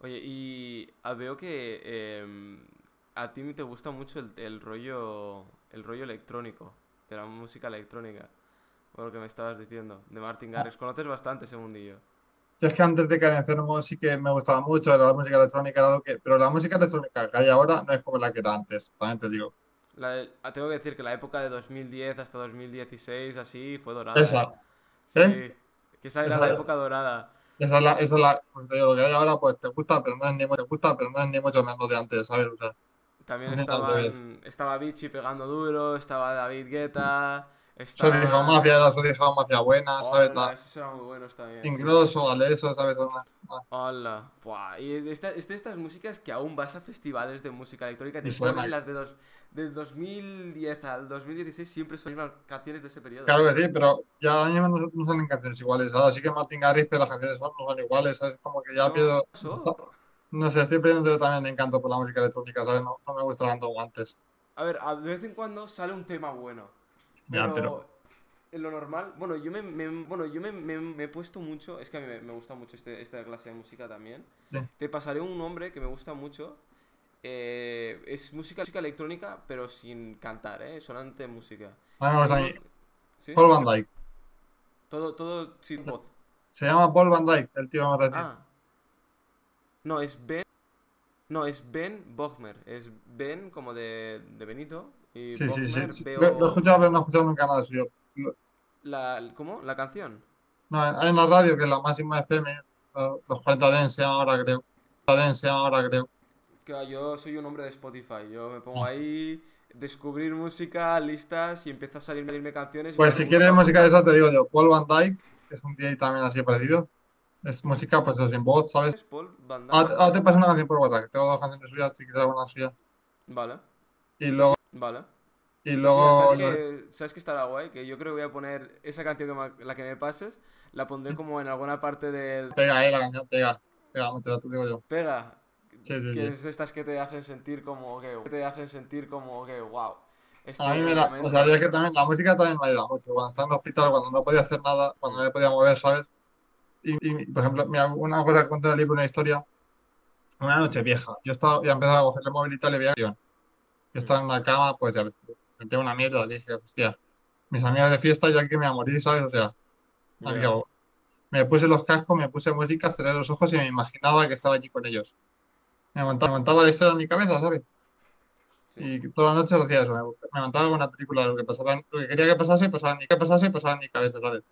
Oye, y ah, veo que em, a ti te gusta mucho el, el rollo, el rollo electrónico, de la música electrónica, por lo que me estabas diciendo, de Martin Garrix. Conoces bastante ese mundillo. Yo es que antes de enfermo sí que me gustaba mucho la música electrónica, era lo que, pero la música electrónica que hay ahora no es como la que era antes, también te digo. La de- ah, tengo que decir que la época de 2010 hasta 2016, así, fue dorada. Esa, ¿eh? Sí, ¿eh? que esa era Esa- la época dorada. Esa es la, esa es la, pues te digo, lo que hay ahora, pues te gusta, pero no es ni, te gusta, pero no es ni mucho menos de antes, ¿sabes? O sea, También No estaban, estaba Vichy pegando duro, estaba David Guetta, Soy de estaba... Mafia, era Soy Mafia buena, ¿sabes? Hola, La, esos eran muy buenos también. sí. Aleso, ¿sabes? Hola. Buah, Y esta- es de estas músicas que aún vas a festivales de música electrónica, te ponen las de dos, del 2010 al 2016 siempre son las mismas canciones de ese periodo. Claro que sí, pero ya mismo no, no salen canciones iguales. Ahora sí que Martin Garrix, pero las canciones son- no son iguales, ¿sabes? Como que ya No, pierdo. eso. No sé, estoy perdiendo también encanto por la música electrónica, ¿sabes? No, no me gusta tanto como antes. A ver, a- de vez en cuando sale un tema bueno. Ya, Pero, pero- en lo normal, bueno, yo me, me- bueno, yo me, me- me he puesto mucho, es que a mí me, me gusta mucho este- esta clase de música también. Sí. Te pasaré un nombre que me gusta mucho. Eh, es música, música electrónica, pero sin cantar, ¿eh? Solamente música. A mí me gusta a mí. ¿Sí? Paul Van Dyke. Todo, todo sin voz. Se llama Paul Van Dyke, el tío más reciente. Ah. No, es Ben. No, es Ben Bogmer. Es Ben como de, de Benito. Y Sí, sí, sí. Veo. Lo, he escuchado, pero no he escuchado nunca nada suyo. La, ¿Cómo? ¿La canción? No, hay una radio que es la máxima FM, los 40 Dents se llama ahora, creo. 40 Dents se llama ahora, creo. Yo soy un hombre de Spotify. Yo me pongo Ah. ahí, descubrir música, listas y empieza a salirme, salirme canciones. Pues si quieres música de esa, te digo yo, Paul Van Dyke, que es un DJ también así parecido. Es música, pues sin voz, ¿sabes? Es Paul Van Dyke. Ahora, ahora te paso una canción por WhatsApp, que tengo dos canciones suyas, si quieres alguna suya. Vale, Y luego, vale. y Mira, luego, ¿sabes, que, ¿Sabes que estará guay? Que yo creo que voy a poner esa canción que me- la que me pases, la pondré como en alguna parte del pega ahí la canción, pega. Pega, mucho, te digo yo. pega. Sí, sí, que es estas que te hacen sentir como que, te hacen sentir como que wow. Este A mí me la, o sea, yo es que también, la música también me ayuda mucho. Cuando estaba en el hospital, cuando no podía hacer nada, cuando no me podía mover, ¿sabes? Y, y, por ejemplo, una cosa que cuento en el libro, una historia, una noche vieja, yo estaba, ya empezaba a coger el móvil y tal, y veía. Yo estaba en una cama, pues ya me una mierda, dije, hostia, mis amigas de fiesta, yo aquí me voy a morir, ¿sabes? O sea, ¿a qué Ya. hago? Me puse los cascos, me puse música, cerré los ojos y me imaginaba que estaba allí con ellos. Me montaba, me montaba la historia en mi cabeza, ¿sabes? Sí. Y todas las noches hacía eso, me, me montaba con una película, lo que pasaba, lo que quería que pasase, pasaba en mi, que pasase, pasaba en mi cabeza, ¿sabes?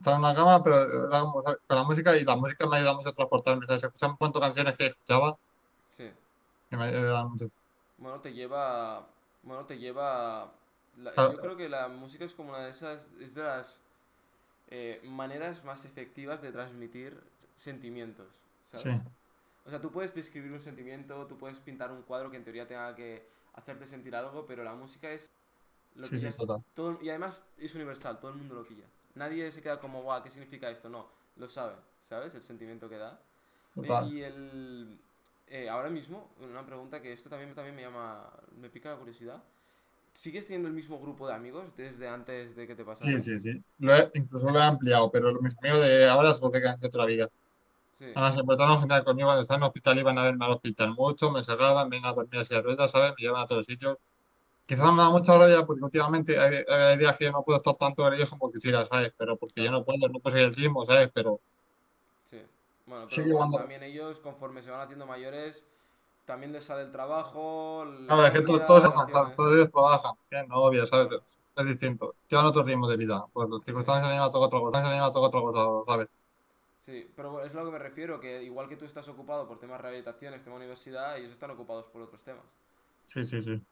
Estaba en una cama, pero era como, con la música, y la música me ayuda mucho a transportarme, ¿sabes? Escuchaba un de canciones que escuchaba, Sí. que me ayudaban mucho. Bueno, te lleva. Bueno, te lleva. la- Ah. yo creo que la música es como una de esas. Es de las eh, maneras más efectivas de transmitir sentimientos. ¿Sabes? Sí. O sea, tú puedes describir un sentimiento, tú puedes pintar un cuadro que en teoría tenga que hacerte sentir algo, pero la música es lo Sí, que sí, es- total. todo- y además es universal, todo el mundo lo pilla. Nadie se queda como, guau, ¿qué significa esto? No, lo sabe, ¿sabes? El sentimiento que da. Total. y el... eh, ahora mismo, una pregunta que esto también, también me llama, me pica la curiosidad. ¿Sigues teniendo el mismo grupo de amigos desde antes de que te pasara? Sí, sí, sí. Lo he- incluso lo he ampliado, pero mismo mío de ahora es lo que han de otra vida. Sí. Además, se portaron genial conmigo cuando estaba en el hospital, iban a verme al hospital mucho, me sacaban, vengan a dormir así de ruedas, ¿sabes? Me llevan a todos sitios. Quizás me da mucha rabia porque últimamente hay, hay días que yo no puedo estar tanto con ellos como quisiera, ¿sabes? Pero porque yo no puedo, no puedo seguir el ritmo, ¿sabes? Pero Sí. Bueno, Sí, pero bueno, cuando- también ellos, conforme se van haciendo mayores, también les sale el trabajo, la Claro, es que todos, todos cansan, todos ellos trabajan, tienen novia, ¿sabes? Es distinto. Llevan otro ritmo de vida. Pues las circunstancias llevado a otra cosa, han llevado a otra cosa, ¿sabes? Sí, pero bueno, es lo que me refiero, que igual que tú estás ocupado por temas de rehabilitaciones, tema universidad, ellos están ocupados por otros temas. Sí, sí, sí.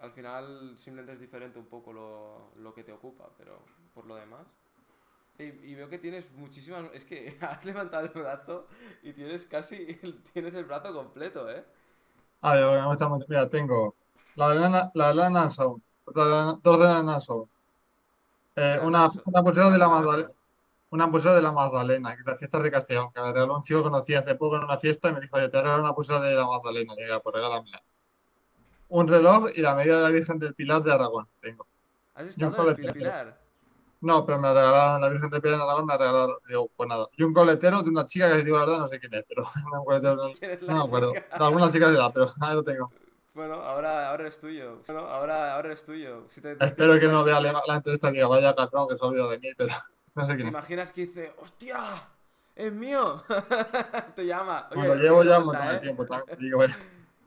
Al final simplemente es diferente un poco lo, lo que te ocupa, pero por lo demás. Y, y veo que tienes muchísimas... Es que has levantado el brazo y tienes casi... Tienes el brazo completo, ¿eh? A ver, gusta mucho. Mira, tengo la de la otra de Lana- dos de Lana Sound, eh, una, una pulsera de la Magdalena. Una pulsera de la Magdalena, que es las fiestas de Castellón, que me regaló un chico que conocí hace poco en una fiesta y me dijo, oye, te regalo una pulsera de la Magdalena. Digo, pues regálamela. Un reloj y la medida de la Virgen del Pilar de Aragón tengo. ¿Has estado en el. Pilar? No, pero me regalaron la Virgen del Pilar de Aragón, me regalaron, digo, pues nada. Y un coletero de una chica que, si digo la verdad, no sé quién es, pero un coletero, ¿Quién es no la me acuerdo. chica? De alguna chica será, pero ahí lo tengo. Bueno, ahora, ahora es tuyo. Bueno, ahora, ahora es tuyo. Si te, Espero que no vea la, la entrevista diga, vaya cabrón que se ha olvidado de mí, pero no sé ¿Te quién es. imaginas que dice, ¡hostia! ¡Es mío! Te llama. Oye, Bueno, llevo ya cuenta, un montón de ¿eh? tiempo también. te Digo, bueno,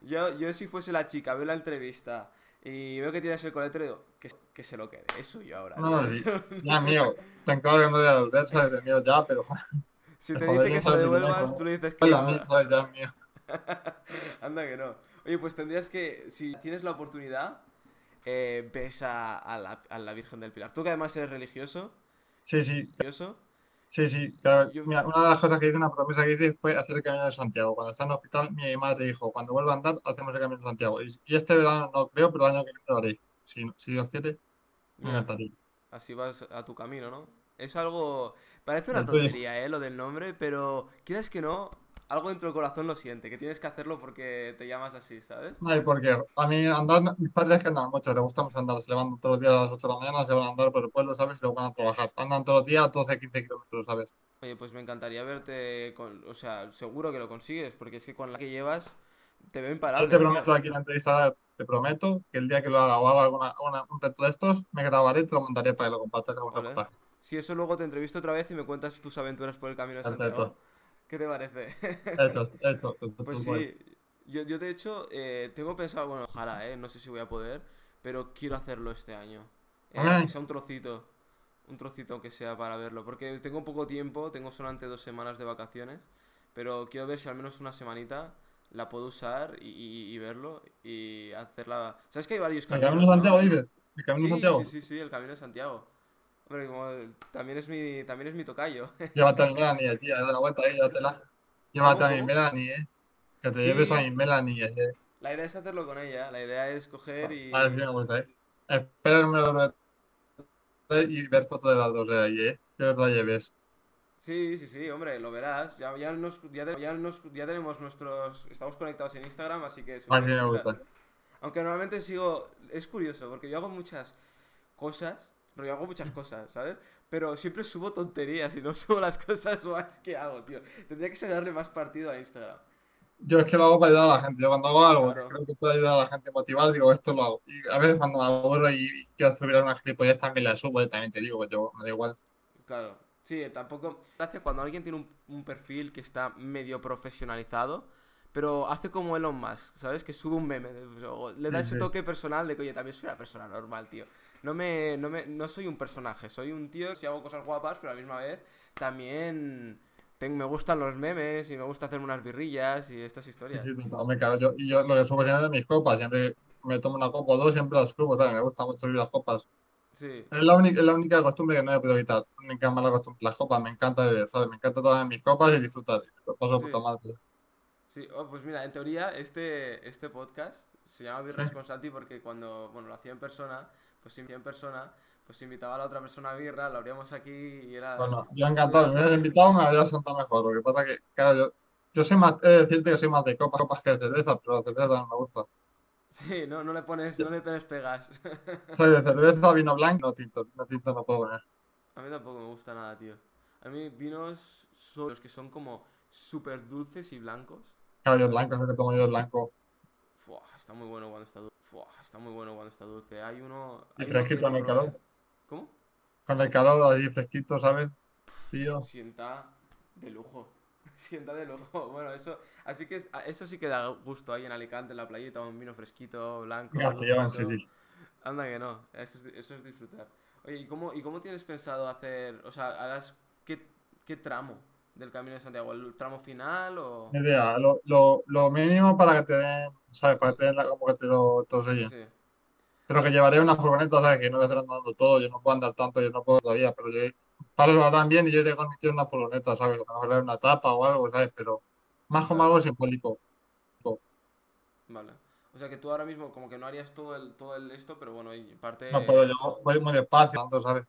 Yo, yo si fuese la chica, veo la entrevista y veo que tienes el coletero y digo, que, que se lo quede, es suyo ahora. no, sí, ya mío. Te encargo que no de sabes, de mío ya, pero si te dice que se lo devuelvas, ¿no? tú le dices que sabes, ya es mío. Anda que no. Oye, pues tendrías que, si tienes la oportunidad, eh, ves a, a la, a la Virgen del Pilar. Tú que además eres religioso, Sí, sí, religioso, sí, sí. claro. Yo- Mira, una de las cosas que hice, una promesa que hice fue hacer el camino de Santiago. Cuando estaba en el hospital, mi madre dijo, cuando vuelva a andar, hacemos el camino de Santiago. Y, y este verano no creo, pero el año que viene lo haré. Si, si Dios quiere, me encantaría. así vas a tu camino, ¿no? Es algo, parece una tontería, ¿eh? Lo del nombre, pero quieras que no, algo dentro del corazón lo siente, que tienes que hacerlo porque te llamas así, ¿sabes? Ay, porque a mí andar, mis padres que andan mucho, les gusta mucho andar, se levantan todos los días a las 8 de la mañana, se van a andar por el pueblo, ¿sabes? Y luego van a trabajar. Andan todos los días 12, 15 kilómetros, ¿sabes? Oye, pues me encantaría verte con, o sea, seguro que lo consigues, porque es que con la que llevas te veo Yo imparable, te tío. prometo aquí en la entrevista, te prometo que el día que lo haga o haga alguna, una- un reto de estos, me grabaré y te lo mandaré para que lo compartas. Si eso luego te entrevisto otra vez y me cuentas tus aventuras por el camino de Perfecto. Santiago. ¿Qué te parece? Esto, esto, Pues sí, yo, yo de hecho eh, tengo pensado, bueno, ojalá, eh, no sé si voy a poder, pero quiero hacerlo este año. Eh, aunque sea un trocito, un trocito que sea para verlo, porque tengo poco tiempo, tengo solamente dos semanas de vacaciones, pero quiero ver si al menos una semanita la puedo usar y, y- y verlo y hacerla... ¿Sabes que hay varios ¿El caminos? camino de no? Santiago dices? ¿El camino de Sí, Santiago? sí, sí, sí, el camino de Santiago. Hombre, como también es mi, también es mi tocayo. Llévate a mi Melanie, tía, da la vuelta ahí, llévatela. Llévate a mi? Melanie, eh. Que te Sí. lleves a mi Melanie, eh. La idea es hacerlo con ella, la idea es coger y... Me gusta, eh. Espera el número y ver fotos de las dos de ahí, eh. Que te la lleves. Sí, sí, sí, hombre, lo verás. Ya, ya, nos, ya, te- ya nos- ya tenemos nuestros... Estamos conectados en Instagram, así que... A mí subiré me gusta. Aunque normalmente sigo... Es curioso, porque yo hago muchas cosas, yo hago muchas cosas, ¿sabes? Pero siempre subo tonterías y no subo las cosas guays que hago, tío. Tendría que sacarle más partido a Instagram. Yo es que lo hago para ayudar a la gente. Yo cuando hago algo, Claro. creo que puede ayudar a la gente a motivar, digo, esto lo hago. Y a veces cuando me aburro y, quiero subir una gilipollez también la subo, eh, también te digo, que yo me da igual. Claro. Sí, tampoco... Hace cuando alguien tiene un, un perfil que está medio profesionalizado, pero hace como Elon Musk, ¿sabes? Que sube un meme, o le da Sí, ese toque personal de que, oye, también soy una persona normal, tío. No me, no me, no soy un personaje, soy un tío que si hago cosas guapas, pero a la misma vez también ten- me gustan los memes y me gusta hacerme unas birrillas y estas historias. sí, totalmente, claro. Yo, y yo lo que subo siempre es mis copas, siempre me tomo una copa o dos, siempre las subo, ¿sabes? Me gusta mucho subir las copas. Sí, Es la única, es la única costumbre que no he podido quitar. La única mala costumbre. Las copas, me encanta beber, ¿sabes? Me encanta tomar mis copas y disfrutar. Lo paso Sí. puta madre. Sí, oh, pues mira, en teoría este, este podcast se llama Birras con Santi porque cuando, bueno, lo hacía en persona, pues si en persona, pues invitaba a la otra persona a birra, lo abríamos aquí y era... Bueno, yo encantado, si me hubieras invitado me habría sentado mejor, lo que pasa que, claro, yo, yo soy más, he de decirte que soy más de copas, copas que de cerveza, pero la cerveza también me gusta. Sí, no, no le pones, no le pones pegas. Soy de cerveza, vino blanco, no tinto, no tinto no puedo poner. A mí tampoco me gusta nada, tío. A mí vinos son los que son como súper dulces y blancos. Claro, yo blanco, es que tomo yo blanco. Fua, está muy bueno cuando está dulce. Fua, está muy bueno cuando está dulce. Hay uno... Y hay que fresquito en el calor. ¿Cómo? Con el calor ahí fresquito, ¿sabes? Tío. Sienta de lujo. Sienta de lujo. Bueno, eso, así que es- eso sí que da gusto ahí en Alicante, en la playita, un vino fresquito, blanco. Castellón, sí, sí. Anda que no, eso es, eso es disfrutar. Oye, ¿y cómo, ¿y cómo tienes pensado hacer, o sea, harás qué, qué tramo del Camino de Santiago? ¿El tramo final o...? Idea, lo, lo, lo mínimo para que te den, ¿sabes? Para que te den la, como que te lo, sellen. Sí, Pero que llevaré una furgoneta, ¿sabes? Que no voy a estar andando todo, yo no puedo andar tanto, yo no puedo todavía, pero yo, para lo harán bien y yo iré con mi tío en una furgoneta, ¿sabes? Lo mejor una tapa o algo, ¿sabes? Pero más como algo simbólico. vale. O sea, que tú ahora mismo como que no harías todo el, todo el esto, pero bueno, y parte... No puedo, yo voy muy despacio, tanto, ¿sabes?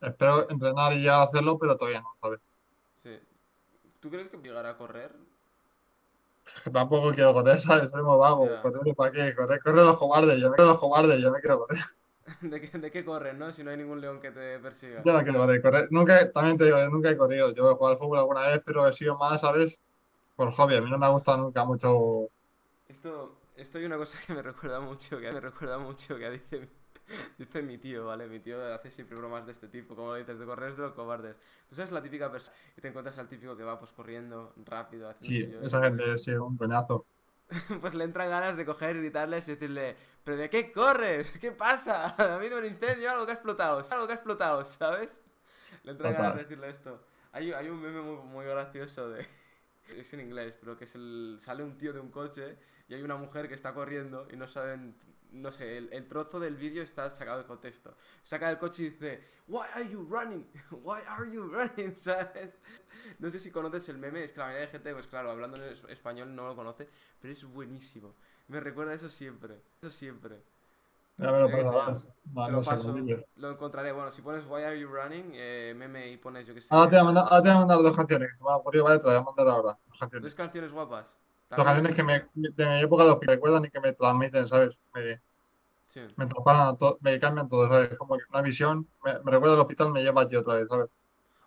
Espero entrenar y ya hacerlo, pero todavía no, ¿sabes? Sí. ¿Tú crees que llegará a correr? Tampoco quiero correr, ¿sabes? Soy muy vago. Ya. ¿Correr para qué? Correr, correr los cobardes, yo no quiero los cobardes, yo no quiero correr. ¿De qué, de qué corren, no? Si no hay ningún león que te persiga. Yo no quiero correr, correr. Nunca, también te digo, yo nunca he corrido. Yo he jugado al fútbol alguna vez, pero he sido más, ¿sabes? Por hobby. A mí no me ha gustado nunca mucho. Esto, esto hay una cosa que me recuerda mucho, que me recuerda mucho, que dice, dice mi tío, ¿vale? Mi tío hace siempre bromas de este tipo, como lo dices, de correr es de los cobardes. Tú sabes la típica persona y te encuentras al típico que va pues corriendo rápido, Sí, esa gente sí, un coñazo. Pues le entran ganas de coger, gritarles y decirle, ¿pero de qué corres? ¿Qué pasa? ¿Ha habido un incendio? ¿Algo que ha explotado? ¿Algo que ha explotado? ¿Sabes? Le entran ganas de Total. decirle esto. Hay, hay un meme muy, muy gracioso de... Es en inglés, pero que es el... Sale un tío de un coche y hay una mujer que está corriendo y no saben... No sé, el, el trozo del vídeo está sacado de contexto. Saca del coche y dice, Why are you running? Why are you running? ¿Sabes? No sé si conoces el meme, es que la mayoría de gente, pues claro, hablando en es- español no lo conoce, pero es buenísimo. Me recuerda a eso siempre. Eso siempre. Ya me lo pasarás. Te lo paso. lo encontraré. Bueno, si pones Why are you running, eh, meme y pones yo que sé. Ahora te voy a mandar, ahora te voy a mandar dos canciones ¿vale? Te las voy a mandar ahora. Dos canciones. Dos canciones guapas. Dos canciones que me, de mi época de que recuerdan y que me transmiten, ¿sabes? Me, Sí. me to- me cambian todo, ¿sabes? Como que una visión, me, me recuerda al hospital, me lleva allí otra vez, ¿sabes?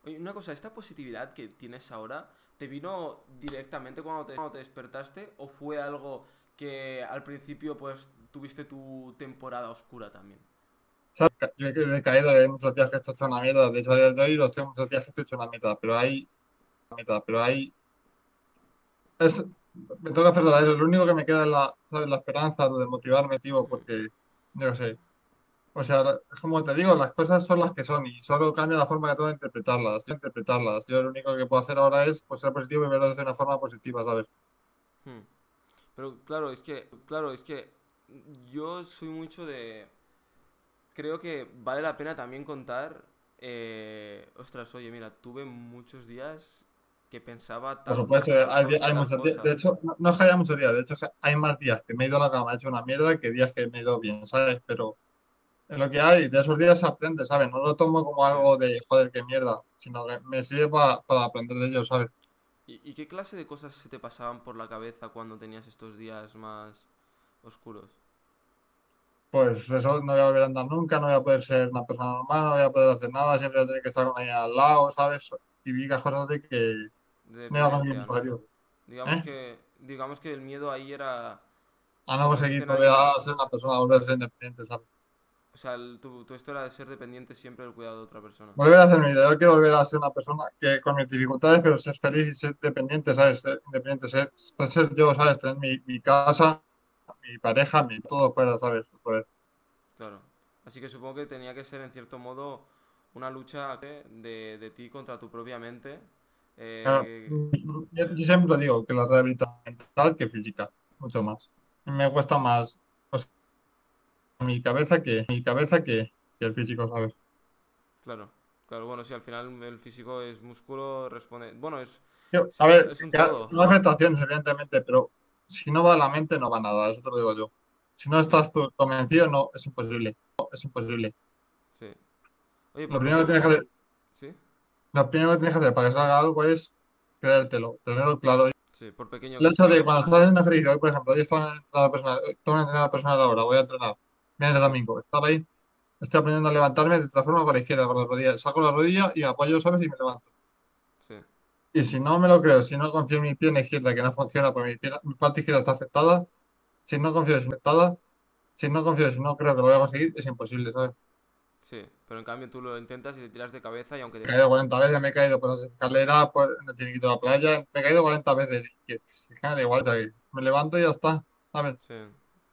Oye, una cosa, ¿esta positividad que tienes ahora te vino directamente cuando te, cuando te despertaste o fue algo que al principio pues tuviste tu temporada oscura también? Yo he caído, hay muchos días que estoy hecho una mierda, de hecho de hoy los tengo muchos días que estoy hecho una mierda, pero hay, pero hay, es, me toca hacer la eso, lo único que me queda es la, ¿sabes? La esperanza de motivarme, tío, porque, yo sé, o sea, como te digo, las cosas son las que son y solo cambia la forma que tengo de interpretarlas, de interpretarlas, yo lo único que puedo hacer ahora es pues, ser positivo y verlo de una forma positiva, ¿sabes? Hmm. Pero claro, es que, claro, es que yo soy mucho de... Creo que vale la pena también contar... eh, ostras, oye, mira, tuve muchos días que pensaba Por tal supuesto, cosa, tal hay, hay muchos días. De hecho, no, no es que haya muchos días, de hecho, es hay más días que me he ido a la cama, he hecho una mierda que días que me he ido bien, ¿sabes? Pero en lo que hay, de esos días se aprende, ¿sabes? No lo tomo como algo de joder, qué mierda, sino que me sirve pa- para aprender de ello, ¿sabes? ¿Y, y qué clase de cosas se te pasaban por la cabeza cuando tenías estos días más oscuros? Pues eso, no voy a volver a andar nunca, no voy a poder ser una persona normal, no voy a poder hacer nada, siempre voy a tener que estar con ella al lado, ¿sabes? Típicas cosas de que De no conseguir ¿no? objetivos. Digamos ¿Eh? que, digamos que el miedo ahí era... A no conseguir convertirte en volver alguien a ser una persona, volver a ser independiente, ¿sabes? O sea, el- tu, tu esto era de ser dependiente siempre del cuidado de otra persona. Volver a hacer mi vida. Yo quiero volver a ser una persona que con mis dificultades, pero ser feliz y ser dependiente, ¿sabes? Ser independiente, ser, pues ser yo, ¿sabes? Tener mi, mi casa, mi pareja, mi todo fuera, ¿sabes? Pues, Claro. Así que supongo que tenía que ser en cierto modo una lucha de, de ti contra tu propia mente. Eh, claro, yo, yo siempre lo digo, que la rehabilitación mental que física, mucho más. Me cuesta más mi cabeza que mi cabeza que, que el físico, ¿sabes? Claro, claro, bueno, sí, al final el físico es músculo, responde... Bueno, es... Yo- a ver, es un todo. no afectaciones, evidentemente, pero si no va a la mente, no va nada, eso te lo digo yo. Si no estás tú convencido, no, es imposible. No, es imposible. Sí. Oye, Lo primero que tienes que hacer, Sí, lo primero que tienes que hacer para que salga algo es creértelo, tenerlo claro. sí, por pequeño El hecho de cuando estás haciendo ejercicio, hoy por ejemplo, hoy estoy en un entrenador personal, estoy en un entrenador personal ahora, voy a entrenar, viene el domingo, estar ahí, estoy aprendiendo a levantarme de transforma para la izquierda, con la rodilla, saco la rodilla y me apoyo, ¿sabes? Y me levanto. Sí, Y si no me lo creo, si no confío en mi pierna izquierda que no funciona porque mi, pierna- mi parte izquierda está afectada, si no confío en está afectada, si no confío, si no creo que lo voy a conseguir, es imposible, ¿sabes? Sí. Pero en cambio tú lo intentas y te tiras de cabeza y aunque Me he te... caído 40 veces, me he caído por las escaleras, por el chiringuito de la playa, me he caído 40 veces. Da igual, ¿sabes? Me levanto y ya está, ¿sabes? Sí.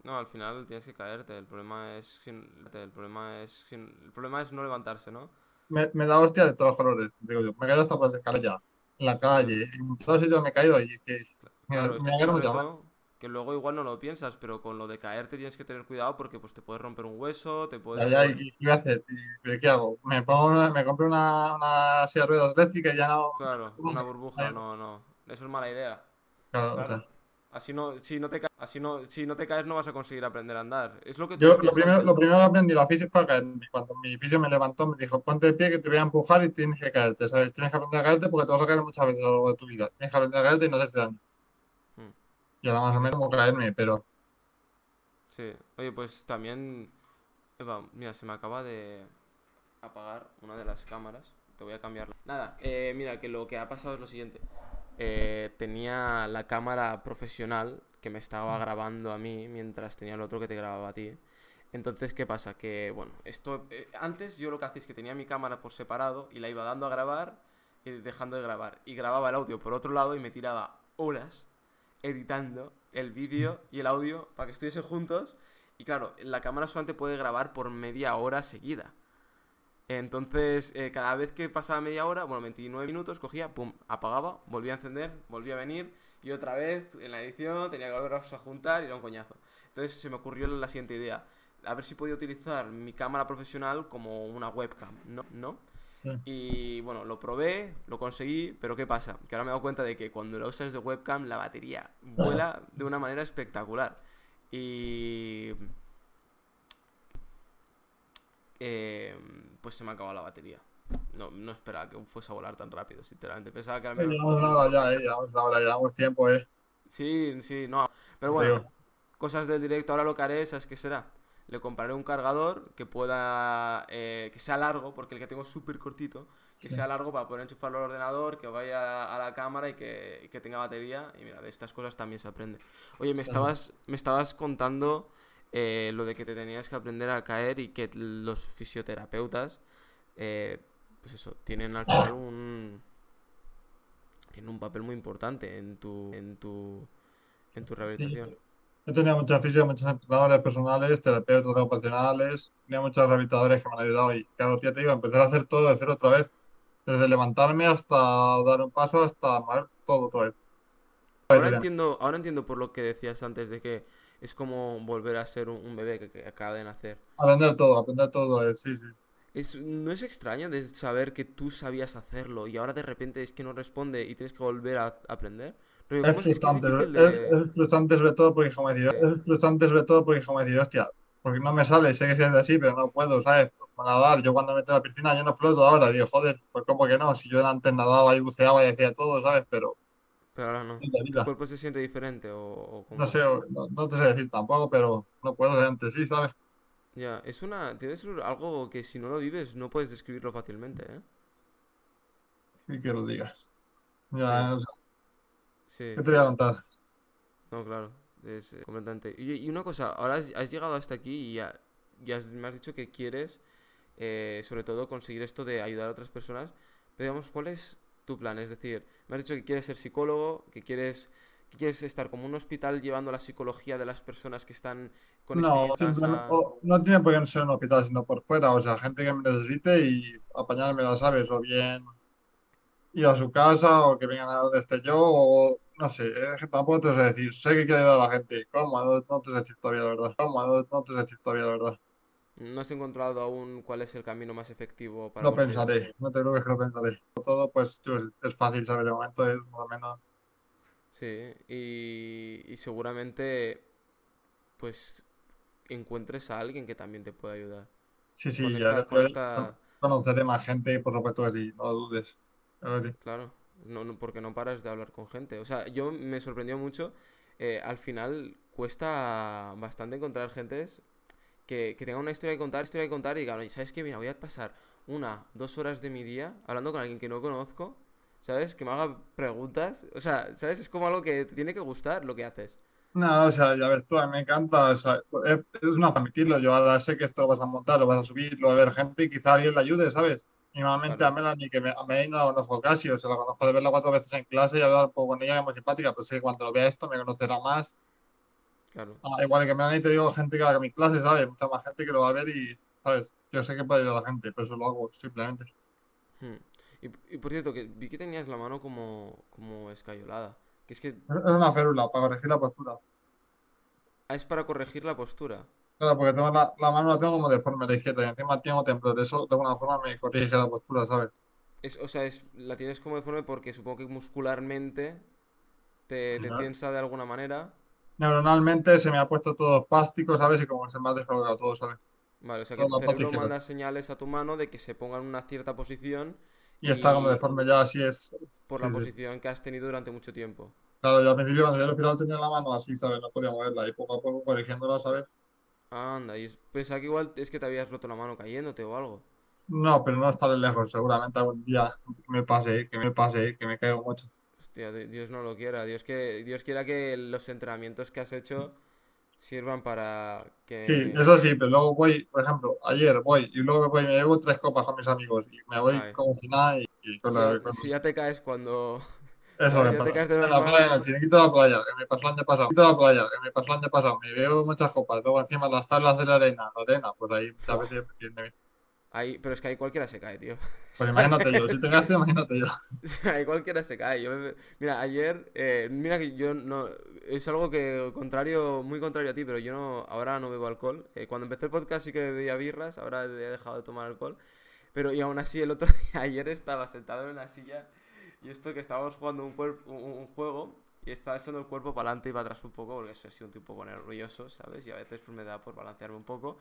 No, al final tienes que caerte. El problema es sin... el problema es el problema es no levantarse, ¿no? Me, me da hostia de todos los colores, digo yo. Me he caído hasta por las escaleras, en la calle, en todos sitios me he caído y que me, Claro, me es un reto que luego igual no lo piensas, pero con lo de caerte tienes que tener cuidado porque pues te puedes romper un hueso, te Ya, puedes... ya, ¿y qué voy a hacer? ¿Y qué hago? Me pongo una- me compro una, una silla de ruedas eléctrica y ya no. Claro, una burbuja, no, no. Eso es mala idea. Claro, o sea. Así no, si no te ca- así no, si no te caes no vas a conseguir aprender a andar. Es lo que Yo lo primero, lo primero que aprendí la física fue a caerme. Cuando mi fisio me levantó, me dijo, ponte de pie que te voy a empujar y tienes que caerte, ¿sabes? Tienes que aprender a caerte porque te vas a caer muchas veces a lo largo de tu vida. Tienes que aprender a caerte y no hacerte daño. Y ahora más o menos como caerme, pero Sí. Oye, pues también... Eva, mira, se me acaba de apagar una de las cámaras. Te voy a cambiarla. Nada, eh, mira, que lo que ha pasado es lo siguiente. Eh, tenía la cámara profesional que me estaba grabando a mí mientras tenía el otro que te grababa a ti. Entonces, ¿qué pasa? Que, bueno, esto... eh, antes yo lo que hacía es que tenía mi cámara por separado y la iba dando a grabar y dejando de grabar. Y grababa el audio por otro lado y me tiraba horas editando el vídeo y el audio para que estuviesen juntos. Y claro, la cámara solamente puede grabar por media hora seguida. Entonces, eh, cada vez que pasaba media hora, bueno, 29 minutos, cogía, pum, apagaba, volvía a encender, volvía a venir y otra vez en la edición tenía que volverlos a juntar y era un coñazo. Entonces se me ocurrió la siguiente idea, a ver si podía utilizar mi cámara profesional como una webcam, ¿no? ¿No? Sí. Y bueno, lo probé, lo conseguí, pero ¿qué pasa? Que ahora me he dado cuenta de que cuando lo usas de webcam la batería vuela de una manera espectacular. Y... eh, pues se me ha acabado la batería. No, no esperaba que fuese a volar tan rápido, sinceramente. Pensaba que al menos... llevamos una hora ya, eh, llevamos una hora, llevamos tiempo, eh. Sí, sí, no. Pero bueno, digo. cosas del directo, ahora lo que haré, ¿sabes qué será? Le compraré un cargador que pueda, eh, que sea largo, porque el que tengo es súper cortito, que Sí. sea largo para poder enchufarlo al ordenador, que vaya a la cámara y que, y que tenga batería. Y mira, de estas cosas también se aprende. Oye, me estabas, me estabas contando eh, lo de que te tenías que aprender a caer y que los fisioterapeutas, eh, pues eso, tienen al final un... Tienen un papel muy importante en tu, en tu, en tu rehabilitación. He tenido muchos fisios, muchos entrenadores personales, terapeutas ocupacionales, tenía muchos rehabilitadores que me han ayudado y claro, tía, te digo, empezar a hacer todo de cero otra vez. Desde levantarme hasta dar un paso, hasta mover todo otra vez. Ahora entiendo, ahora entiendo por lo que decías antes de que es como volver a ser un, un bebé que, que acaba de nacer. Aprender todo, aprender todo vez, sí, sí. Es, ¿no es extraño de saber que tú sabías hacerlo y ahora de repente es que no responde y tienes que volver a aprender? Es ¿cómo es- es que es frustrante, es, frustrante sobre todo porque como decir, es frustrante sobre todo porque como decir, hostia, porque no me sale, sé que se hace así, pero no puedo, ¿sabes? Para nadar, yo cuando me meto la piscina yo no floto ahora, digo, joder, pues como que no, si yo antes nadaba y buceaba y hacía todo, ¿sabes? Pero Pero ahora no. ¿Tu cuerpo se siente diferente o, o cómo? No sé, no, no te sé decir tampoco, pero no puedo de antes, sí, ¿sabes? Ya, es una... Tienes algo que si no lo vives no puedes describirlo fácilmente, ¿eh? Y que lo digas. Ya, Sí. no sé, Sí. ¿qué te voy a contar? No, claro, es eh, completamente. Y, y una cosa, ahora has, has llegado hasta aquí y, ya, has- me has dicho que quieres, eh, sobre todo, conseguir esto de ayudar a otras personas. Pero digamos, ¿cuál es tu plan? Es decir, me has dicho que quieres ser psicólogo, que quieres, que quieres estar como un hospital llevando la psicología de las personas que están con No, a- o- no tiene por qué ser un hospital, sino por fuera, o sea, gente que me necesite y apañármela, ¿sabes? O bien ir a su casa o que vengan a donde esté yo, o no sé, tampoco te sé decir, sé que quiero ayudar a la gente, ¿cómo? No, no te sé decir todavía la verdad, ¿cómo? No, no te sé decir todavía la verdad. ¿No has encontrado aún cuál es el camino más efectivo para Lo pensaré, no te preocupes que lo pensaré. Todo, pues, es, fácil, ¿sabes? De momento es más o menos. Sí, y, y seguramente pues encuentres a alguien que también te pueda ayudar. Sí, Con sí, ya esta, con después esta, conoceré más gente y por supuesto que sí, no lo dudes. A ver, claro, no, no- porque no paras de hablar con gente. O sea, yo me sorprendió mucho. eh, al final cuesta bastante encontrar gentes que, que tengan una historia que contar, historia que contar y digan, "Oye, ¿sabes qué? Mira, voy a pasar una, dos horas de mi día hablando con alguien que no conozco, ¿sabes? Que me haga preguntas. O sea, ¿sabes? Es como algo que te tiene que gustar lo que haces. No, o sea, ya ves tú, a mí me encanta, o sea, es, es una admitirlo, yo ahora sé que esto lo vas a montar, lo vas a subir, lo va a ver gente y quizá alguien le ayude, ¿sabes? Y normalmente a Claro, Melanie, que me, a Melanie no la conozco casi, o sea, la conozco de verla cuatro veces en clase y hablar un poco con ella, que es muy simpática, pero sé que cuando lo vea esto me conocerá más. claro. Ah, igual que Melanie te digo, gente que va a mi clase, ¿sabes? Mucha más gente que lo va a ver y, ¿sabes? Yo sé que puede ayudar a la gente, por eso lo hago, simplemente. Hmm. Y, y por cierto, que vi que tenías la mano como, como escayolada. Que es que es una férula para corregir la postura. ah, es para corregir la postura. Claro, porque tengo la, la mano la tengo como deforme a la izquierda y encima tengo temblor, eso de alguna forma me corrige la postura, ¿sabes? Es, o sea, es, la tienes como deforme porque supongo que muscularmente te, te Ajá. tensa de alguna manera. Neuronalmente se me ha puesto todo espástico, ¿sabes? Y como se me ha descolgado todo, ¿sabes? Vale, o sea que Toda tu cerebro manda señales a tu mano de que se ponga en una cierta posición Y está como y deforme ya, así es. por Sí, la sí. posición que has tenido durante mucho tiempo. Claro, yo al principio cuando llegué al hospital tenía la mano así, ¿sabes? No podía moverla y poco a poco corrigiéndola, ¿sabes? Anda, y es- pensaba que igual es que te habías roto la mano cayéndote o algo. No, pero no estaré lejos, seguramente algún día me pase, que me pase, que me caigo mucho. Hostia, di- Dios no lo quiera. Dios que Dios quiera que los entrenamientos que has hecho sirvan para Sí, que... eso sí, pero luego voy, por ejemplo, ayer voy y luego voy me llevo tres copas con mis amigos y me voy Ay, como si nada y, y con si la, si ya te caes cuando... Eso te pasa. caes En la playa, en el chiringuito de la playa, que me pasó el año pasado. La playa, que me pasó el año pasado. Me veo muchas copas. Luego encima las tablas de la arena. La arena, pues ahí muchas veces. me- Ahí, pero es que ahí cualquiera se cae, tío. Pues imagínate yo. Si te gastas, imagínate yo. Ahí cualquiera se cae. Yo me- Mira, ayer, eh, mira que yo no... Es algo que contrario, muy contrario a ti, pero yo no, ahora no bebo alcohol. Eh, cuando empecé el podcast sí que bebía birras, ahora he dejado de tomar alcohol. Pero y aún así el otro día, ayer estaba sentado en una silla y esto que estábamos jugando un, juego y estaba echando el cuerpo para adelante y para atrás un poco porque soy así un tipo nervioso, ¿sabes? Y a veces pues, me da por balancearme un poco.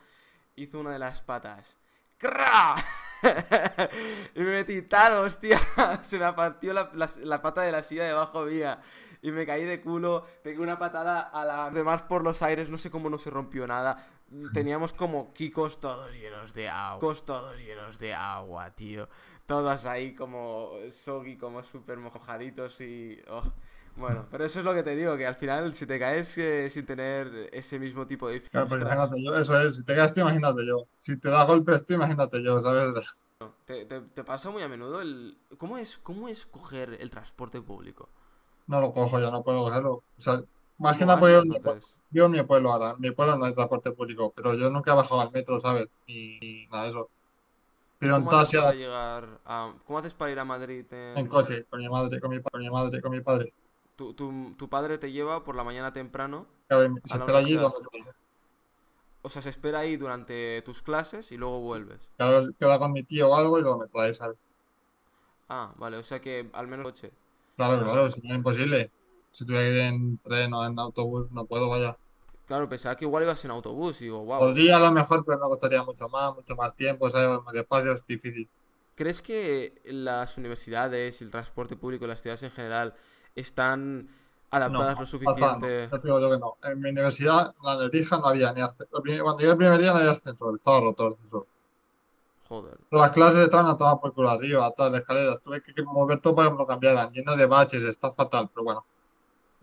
Hizo una de las patas. ¡Cra! y me metí tal, hostia. Se me partió la, la- la pata de la silla debajo mía. Y me caí de culo, pegué una patada a la demás por los aires, no sé cómo no se rompió nada. Teníamos como kikos todos llenos de agua. Kikos todos llenos de agua, tío. Todos ahí como soggy, como súper mojaditos y... oh. Bueno, pero eso es lo que te digo, que al final si te caes eh, sin tener ese mismo tipo de... Claro, pues Ostras, imagínate yo. Eso es. Si te gastas, imagínate yo. Si te da golpes, tú imagínate yo, ¿sabes? ¿te, te, te pasa muy a menudo el... ¿Cómo es, cómo es coger el transporte público? No lo cojo, yo no puedo cogerlo. O sea, más que ¿Cómo nada yo, yo en mi pueblo ahora. En mi pueblo no hay transporte público. Pero yo nunca he bajado al metro, ¿sabes? Ni, ni nada de eso. ¿Y Pido en cómo haces para llegar a... ¿Cómo haces para ir a Madrid en en... coche, con mi madre, con mi, con mi madre, con mi padre. Tu, tu, tu padre te lleva por la mañana temprano Claro, se espera allí O sea, se espera ahí durante tus clases y luego vuelves. Claro, queda con mi tío o algo y luego me trae, ¿sabes? Ah, vale, o sea que al menos coche. Claro, claro, vale. si no es imposible. Si tuviera que ir en tren o en autobús, no puedo, vaya. Claro, pensaba que igual ibas en autobús y digo, wow. Podría a lo mejor, pero me costaría mucho más, mucho más tiempo, ¿sabes? Más despacio, es difícil. ¿Crees que las universidades y el transporte público y las ciudades en general están No, adaptadas lo no, suficiente? ya te digo yo que no. En mi universidad, la Nebrija, no había ni ascensor. Cuando llegué el primer día no había ascensor, estaba roto el ascensor. Joder. Todas las clases estaban a tomar por culo arriba, todas las escaleras. Tuve que mover todo para que me lo cambiaran, lleno de baches, está fatal, pero bueno.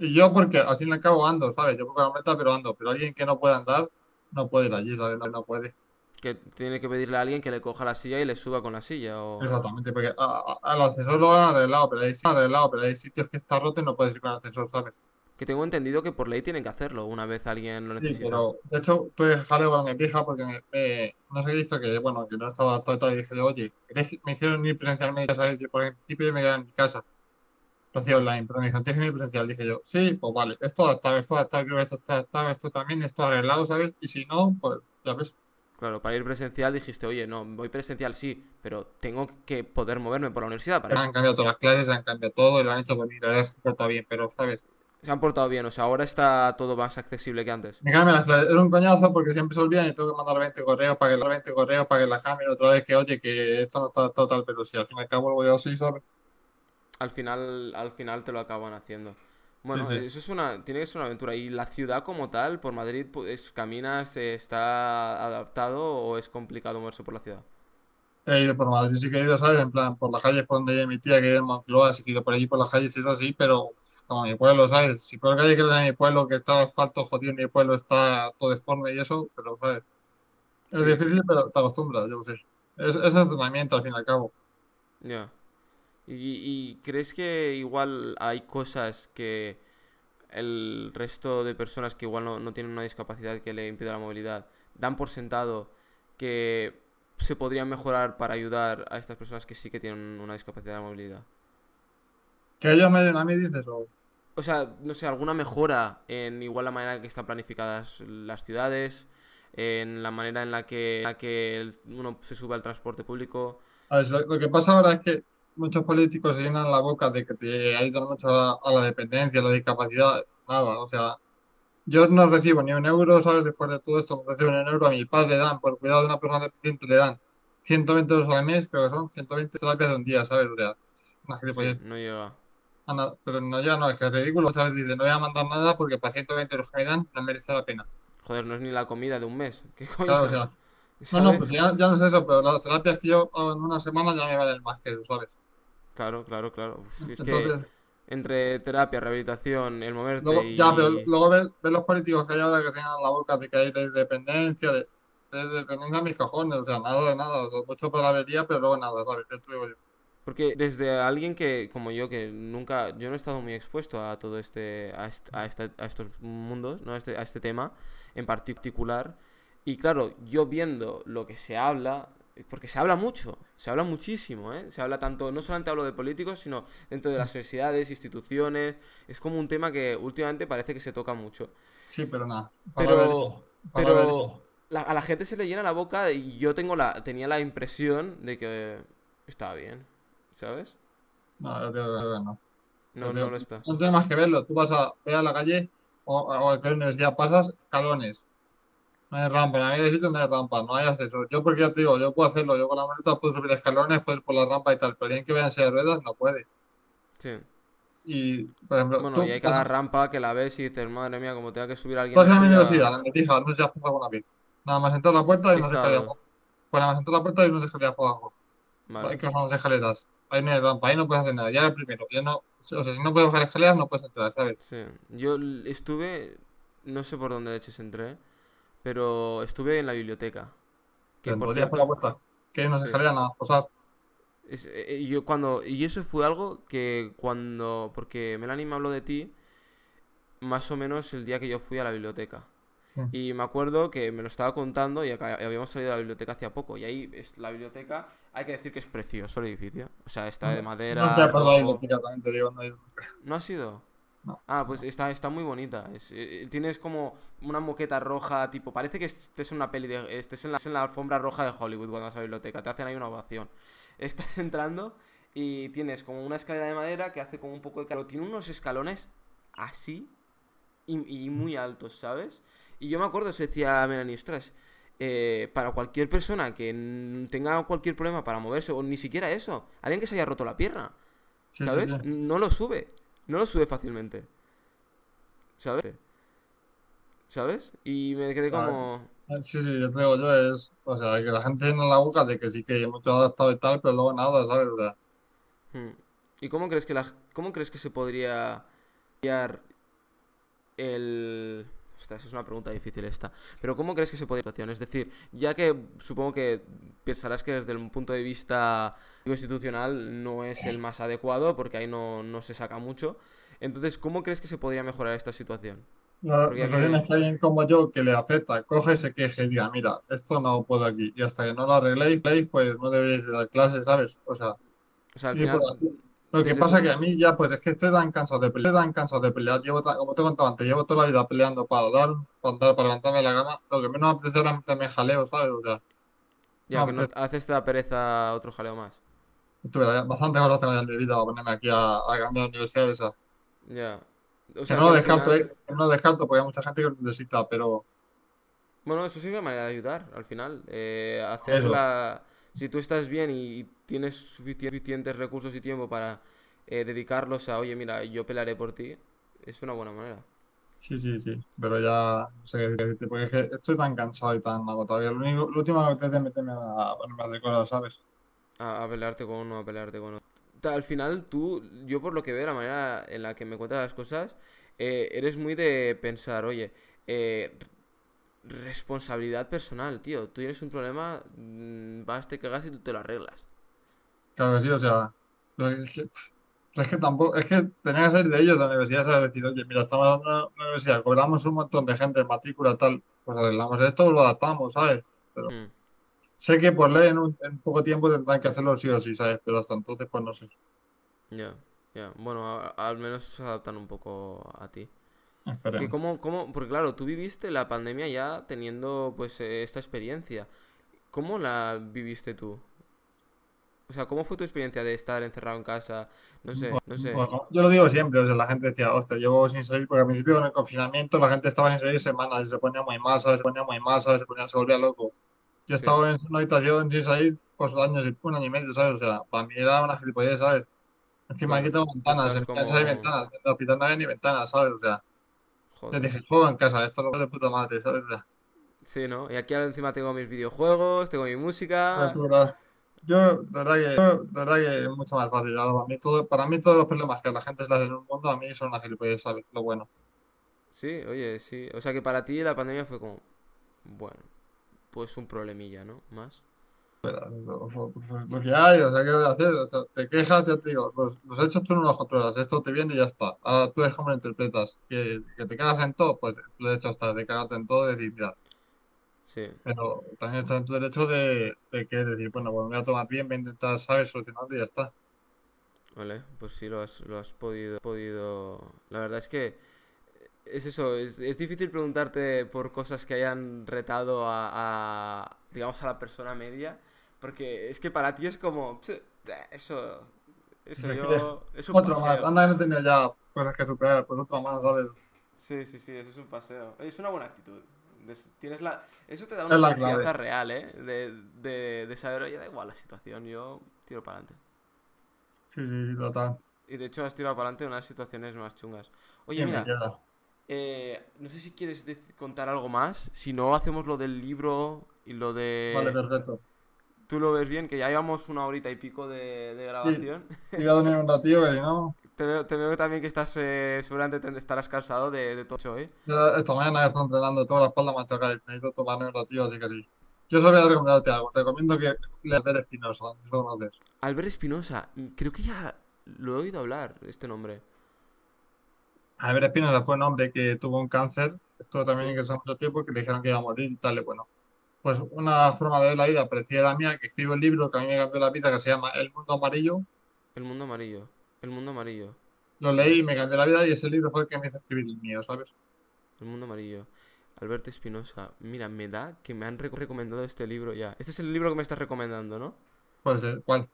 Y yo porque al fin y al cabo ando, ¿sabes? Yo porque la meta, pero ando. Pero alguien que no puede andar, no puede ir allí, ¿sabes? No, no puede. Que tiene que pedirle a alguien que le coja la silla y le suba con la silla o... Exactamente, porque al ascensor lo han arreglado, pero hay, arreglado, pero hay sitios que está roto y no puedes ir con el ascensor, ¿sabes? Que tengo entendido que por ley tienen que hacerlo una vez alguien lo Sí, necesita. pero de hecho tuve jaleo con mi pija porque me, me- no sé qué hizo, que bueno, que no estaba todo y dije oye, ¿querés que me hicieron ir presencialmente? ¿sabes? Yo, por el principio me quedaba en mi casa, hacía online, pero me tienes que ir presencial. Dije yo, sí, pues vale, esto está, esto está, creo que esto está, está, esto también, esto arreglado, ¿sabes? Y si no, pues ya ves. Claro, para ir presencial dijiste, oye, no, voy presencial sí, pero tengo que poder moverme por la universidad para Han cambiado todas las clases, han cambiado todo y lo han hecho por mí. La verdad se porta bien, pero, ¿sabes? Se han portado bien, o sea, ahora está todo más accesible que antes. Me cambian las clases. Era un coñazo porque siempre se olvidan y tengo que mandar 20 correos para que las 20 correos para que las cambien otra vez que, oye, que esto no está total, pero si al fin y al cabo lo voy a así, ¿sabes? Al final, al final te lo acaban haciendo. Bueno, Sí, sí. eso es una, tiene que ser una aventura. ¿Y la ciudad como tal, por Madrid, pues, caminas, está adaptado o es complicado moverse por la ciudad? He ido por Madrid, sí que he ido, ¿sabes? En plan, por las calles por donde mi tía, que en Moncloa, sí que he ido por allí por las calles y eso sí, pero como mi pueblo, ¿sabes? Si por la calle que es de mi pueblo, que está el asfalto jodido, mi pueblo está todo deforme y eso, pero, ¿sabes? Es Sí, difícil, pero te acostumbras, yo sé. Es, es entrenamiento al fin y al cabo. Ya. ¿Y, y crees que igual hay cosas que el resto de personas que igual no, no tienen una discapacidad que le impida la movilidad dan por sentado que se podrían mejorar para ayudar a estas personas que sí que tienen una discapacidad de movilidad? Que ellos me den a mí, dices, o... O sea, no sé, alguna mejora en igual la manera en que están planificadas las ciudades, en la manera en la que, en la que uno se sube al transporte público. A ver, lo, lo que pasa ahora es que muchos políticos se llenan la boca de que te ayudan mucho a la, a la dependencia, a la discapacidad, nada, o sea, yo no recibo ni un euro, ¿sabes? Después de todo esto, no recibo ni un euro, a mi padre le dan, por cuidado de una persona dependiente, le dan 120 euros al mes, pero que son 120 terapias de un día, ¿sabes? O sea, una Sí, no llega. Ah, no, pero no, ya no, es que es ridículo, veces dice, no voy a mandar nada porque para 120 euros que me dan no merece la pena. Joder, no es ni la comida de un mes. ¿Qué Claro, o coño? sea, no, no, ¿Sabes? pues ya, ya no es eso, pero las terapias que yo hago en una semana ya me valen más que eso, ¿sabes? Claro, claro, claro. Uf, si es que Entonces, entre terapia, rehabilitación, el moverte luego, ya, pero y... luego ves, ves los políticos que hay ahora que tienen la boca de que hay de dependencia, de, de dependencia a mis cojones, o sea, nada de nada, mucho palabrería, pero luego nada, ¿sabes? ¿Qué te digo yo? Porque desde alguien que, como yo, que nunca, yo no he estado muy expuesto a todo este, a, est- a, esta- a estos mundos, ¿no? A este, a este tema en particular. Y claro, yo viendo lo que se habla, porque se habla mucho, se habla muchísimo, ¿eh? Se habla tanto, no solamente hablo de políticos, sino dentro de las universidades, instituciones. Es como un tema que últimamente parece que se toca mucho. Sí, pero nada, Pero, pero la- a la gente se le llena la boca y yo tengo la, tenía la impresión de que estaba bien, ¿sabes? No, yo que no. No, no lo está. No tienes más que verlo, tú vas a ver a la calle o, o a la universidad, pasas escalones. No hay rampa, en de sitios no hay rampa, no hay ascensor. Yo, porque ya te digo, yo puedo hacerlo, yo con la maleta puedo subir escalones, puedo ir por la rampa y tal, pero alguien que silla de ruedas no puede. Sí. Y, por ejemplo, Bueno, tú, y hay cada rampa que la ves y dices, madre mía, como tenga que subir alguien a la ya... la metija, no sé si has pasado alguna vez. Nada más entrar a la puerta y He unas escaleras. Pues nada más entrar a la puerta y unas escaleras por abajo. Hay Vale. que bajar unas escaleras. Ahí no hay rampa, ahí no puedes hacer nada. Ya era el primero. Ya no, o sea, si no puedes bajar escaleras, no puedes entrar, ¿sabes? Sí. Yo estuve, no sé por dónde de hecho entré, pero estuve en la biblioteca. Que por por la cierto, puerta. Que hay unas sí. nada, pasar. Es- eh, eh, yo cuando, y eso fue algo que cuando, porque Melanie me habló de ti, más o menos el día que yo fui a la biblioteca. Sí. Y me acuerdo que me lo estaba contando y acá- habíamos salido de la biblioteca hacía poco. Y ahí es la biblioteca, hay que decir que es precioso el edificio. O sea, está de No te madera, ha pasado la biblioteca, también te digo, no. ¿No ha sido? No, Ah, pues está, está muy bonita. Es, eh, tienes como una moqueta roja, tipo, parece que estés en una peli de, estés en la, en la alfombra roja de Hollywood cuando vas a la biblioteca. Te hacen ahí una ovación. Estás entrando y tienes como una escalera de madera que hace como un poco de calor. Tiene unos escalones así y, y muy altos, ¿sabes? Y yo me acuerdo, se decía Melanie, ostras, eh, para cualquier persona que tenga cualquier problema para moverse, o ni siquiera eso, alguien que se haya roto la pierna, Sí, sí, ¿sabes? sí. No lo sube, no lo sube fácilmente, ¿sabes? ¿Sabes? Y me quedé Vale. como... Sí, sí, yo te digo, yo es, o sea, que la gente tiene la boca de que sí que mucho adaptado y tal, pero luego nada, ¿sabes? O sea, hmm. ¿Y cómo crees que la, cómo crees que se podría cambiar el... Ostras, es una pregunta difícil esta. Pero ¿cómo crees que se podría situación? Es decir, ya que supongo que pensarás que desde el punto de vista constitucional no es el más adecuado, porque ahí no, no se saca mucho. Entonces, ¿cómo crees que se podría mejorar esta situación? la Porque la aquí- situación es que alguien como yo que le afecta, coge, se queje y diga, mira, esto no puedo aquí, y hasta que no lo arregléis, pues no deberíais de dar clases, ¿sabes? O sea, O sea, al por final, Lo que pasa tu- que a mí ya, pues es que estoy tan cansado de pelear, estoy tan cansado de pelear. Llevo, como te he contado antes, llevo toda la vida peleando para dar, para dar, para levantarme de la cama. Lo que menos me apetece era meterme en jaleo, ¿sabes? O sea, Ya no, que no haces te da pereza otro jaleo más. tuve bastante horas en mi vida para ponerme aquí a, a cambiar de universidad esa. Ya. O Que no que lo descarto, final- eh, que no lo descarto porque hay mucha gente que lo necesita, pero Bueno, eso sí es una manera de ayudar al final. Eh, hacer Eso. la... Si tú estás bien y, tienes sufici- suficientes recursos y tiempo para eh, dedicarlos a, oye, mira, yo pelearé por ti, es una buena manera. sí, sí, sí. Pero ya no sé qué decirte, porque es que estoy tan cansado y tan agotado. Lo único, lo último que me apetece es meterme a ponerme a hacer cosas, ¿sabes? A, a pelearte con uno, a pelearte con otro. Al final, tú, yo por lo que veo, la manera en la que me cuentas las cosas, eh, eres muy de pensar, oye, eh, responsabilidad personal, tío. Tú tienes un problema, mm, vas, te cagas y tú te lo arreglas. Claro que sí, o sea, es que, es que tampoco, es que tenía que ser de ellos de la universidad, ¿sabes? Decir, oye, mira, estamos dando una, una universidad, cobramos un montón de gente en matrícula, tal, pues arreglamos esto, lo adaptamos, ¿sabes? Mm, Sé que por ley en, un- en poco tiempo tendrán que hacerlo sí o sí, ¿sabes? Pero hasta entonces, pues no sé. Ya, ya. Bueno, a- al menos se adaptan un poco a ti. Que cómo, cómo, porque claro, tú viviste la pandemia ya teniendo pues eh, esta experiencia. ¿Cómo la viviste tú? O sea, ¿cómo fue tu experiencia de estar encerrado en casa? No sé, no sé. Bueno, yo lo digo siempre, o sea, la gente decía, hostia, llevo sin salir, porque al principio con el confinamiento la gente estaba sin salir semanas se ponía muy mal, ¿sabes? Se ponía muy mal, ¿sabes? Se ponía, se volvía loco. Yo Sí. estado en una habitación sin salir pues años, y- un año y medio, ¿sabes? O sea, para mí era una gilipollez, ¿sabes? Encima aquí tengo ventanas, en casa como- hay ventanas, en el hospital no hay ni ventanas, ¿sabes? O sea, yo Joder. dije, juego en casa, esto lo de puta madre, ¿sabes? Sí, ¿no? Y aquí ahora encima tengo mis videojuegos, tengo mi música. Yo, de verdad que, yo, de verdad que es mucho más fácil. Ahora, para mí, todo, para mí todos los problemas que la gente se hace en un mundo, a mí son una gilipollez, ¿sabes? Lo bueno. Sí, oye, sí. O sea que para ti la pandemia fue como, bueno, pues un problemilla, ¿no? Más. Lo, lo- lo que hay, o sea, ¿qué voy a hacer? O sea, te quejas, ya te digo, los, los hechos tú no los controlas, esto te viene y ya está. Ahora tú eres como lo interpretas. Que, que te cagas en todo, pues tu derecho está de cagarte en todo y decir, mira, Sí, pero también está en tu derecho de, de que decir, bueno, pues me voy a tomar bien, voy a intentar, ¿sabes? Solucionarlo y ya está. vale, pues sí lo has, lo has podido, podido. La verdad es que es eso, es, es difícil preguntarte por cosas que hayan retado a, a, digamos, a la persona media, porque es que para ti es como, "Pse, eh, eso, eso yo, es un Otro más, anda no tenía ya cosas que superar, pues otro más, ¿sabes? Sí, sí, sí, eso es un paseo. Es una buena actitud. Tienes la... Eso te da una confianza real, ¿eh? De, de, de saber, oye, da igual la situación, yo tiro para adelante. Sí, sí, sí, total. Y de hecho has tirado para adelante en unas situaciones más chungas. Oye, ¿Quién me mira, eh, no sé si quieres contar algo más. Si no, hacemos lo del libro y lo de... Vale, perfecto. Tú lo ves bien, que ya llevamos una horita y pico de, de grabación. Y voy a dormir un ratillo, si no, Te veo, te veo también que estás, eh, seguramente te- estarás cansado de, de todo eso, ¿eh? esta mañana que estoy entrenando toda la espalda machaca y necesito tomarme un ratillo, así que sí. Yo solo voy a recomendarte algo. Te recomiendo que leas Ver Espinosa, si lo conoces. Albert Espinosa, creo que ya lo he oído hablar, este nombre. Albert Espinosa fue un hombre que tuvo un cáncer, estuvo también Sí. ingresado mucho tiempo, que le dijeron que iba a morir y tal, y bueno. Pues una forma de ver la vida parecida a la mía, que escribe un libro que a mí me cambió la vida, que se llama El Mundo Amarillo. El mundo amarillo. El mundo amarillo. Lo leí y me cambió la vida y ese libro fue el que me hizo escribir el mío, ¿sabes? El mundo amarillo. Alberto Espinosa. Mira, me da que me han reco- recomendado este libro ya. Este es el libro que me estás recomendando, ¿no? Puede ser, ¿cuál?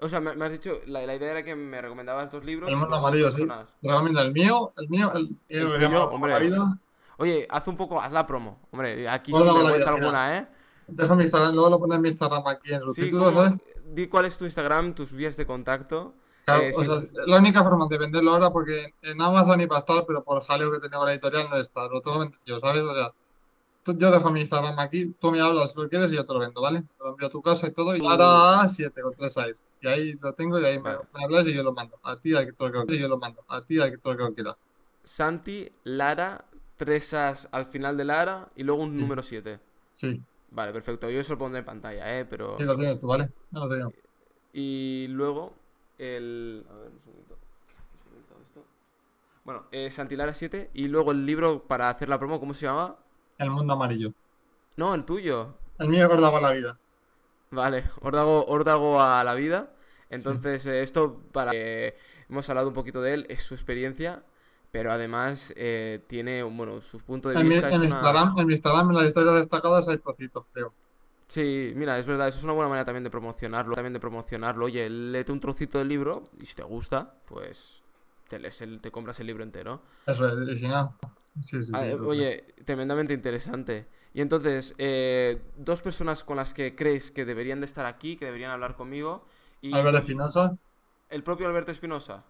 O sea, me, me has dicho, la, la idea era que me recomendabas dos libros. El Mundo Amarillo, sí. recomiendo el mío, el mío, el, El que se tuyo, llama Como hombre. la vida. Oye, haz un poco, haz la promo. Hombre, aquí sin vergüenza alguna, ¿eh? Dejo mi Instagram, luego lo pones en mi Instagram aquí en su Sí, título, ¿cómo? ¿sabes? Di cuál es tu Instagram, tus vías de contacto. Claro, Eh, o sí. sea, la única forma de venderlo ahora, porque en Amazon iba a estar, pero por jaleo que tenía con la editorial no está. Lo tengo yo, ¿sabes? O sea, tú- yo dejo mi Instagram aquí, tú me hablas si lo quieres y yo te lo vendo, ¿vale? Te lo envío a tu casa y todo, y ahora 7 con 3 6. Y ahí lo tengo y ahí me, Vale. me hablas y yo lo mando. A ti, al que todo lo que y yo lo mando. A ti, al que todo lo que quiera. Santi, Lara, tres as al final de Lara y luego un Sí. número 7. Sí, Vale, perfecto. Yo eso lo pondré en pantalla, ¿eh? Pero... sí lo tienes tú, ¿vale? Ya lo tengo. Y luego el... A ver, un segundito. Bueno, eh, Santilara 7 y luego el libro para hacer la promo, ¿cómo se llama? El mundo amarillo. No, el tuyo. El mío acordaba la vida. Vale, Órdago, Órdago a la vida. Entonces, eh, esto para que hemos hablado un poquito de él, es su experiencia, pero además eh, tiene, bueno, su punto de vista es en una... Instagram, en Instagram, en las historias destacadas hay trocitos, creo. Sí, mira, es verdad, eso es una buena manera también de promocionarlo, también de promocionarlo. Oye, léete un trocito del libro y si te gusta, pues te lees el, te compras el libro entero. Eso es, y si no. Sí, sí, Ah, sí, eh, oye, tremendamente interesante. Y entonces, eh, dos personas con las que crees que deberían de estar aquí, que deberían hablar conmigo, y Albert dos- Espinosa, el propio Alberto Espinosa.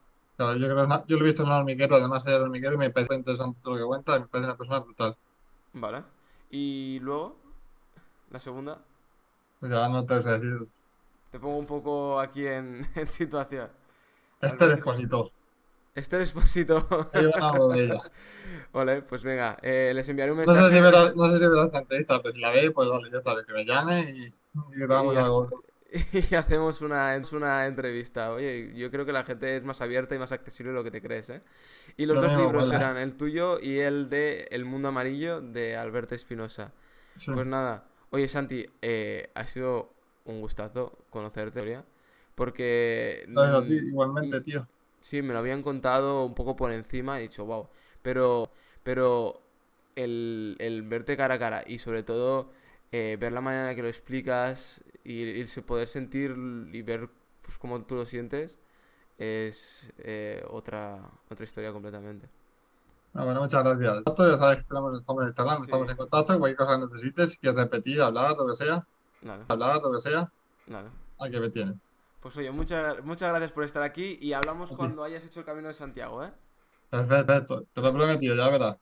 Claro, yo creo yo lo he visto en el hormiguero, además del hormiguero, y me parece interesante todo lo que cuenta, me parece una persona brutal. Vale. Y luego, la segunda, Pues ya no te decir. te pongo un poco aquí en, en situación. Este Alberto Esposito. Esther Esposito. Hay algo de ella. Vale, pues venga, eh, les enviaré un No sé mensaje. si verás, no sé si verás esta entrevista, pero si la ve, pues vale, ya sabes, que me llame y, y grabamos Y algo. y hacemos una, una entrevista. Oye, yo creo que la gente es más abierta y más accesible de lo que te crees, ¿eh? Y los Lo dos libros mola. serán el tuyo y el de El Mundo Amarillo de Alberto Espinosa. Sí. Pues nada, oye Santi, eh, ha sido un gustazo conocerte, Gloria, porque ti, mm, igualmente, tío. sí, me lo habían contado un poco por encima y he dicho, wow, pero, pero el, el verte cara a cara y sobre todo eh, ver la manera en la que lo explicas y, y poder sentir y ver pues, cómo tú lo sientes es eh, otra, otra historia completamente. Ah, bueno, muchas gracias. Ya sabes que tenemos, estamos en Instagram, Sí. estamos en contacto, cualquier cosa que necesites, si quieres repetir, hablar, lo que sea, Vale, hablar, lo que sea, vale. aquí me tienes. Pues oye, muchas, muchas gracias por estar aquí y hablamos cuando hayas hecho el Camino de Santiago, ¿eh? Perfecto, te lo he prometido, ya verás.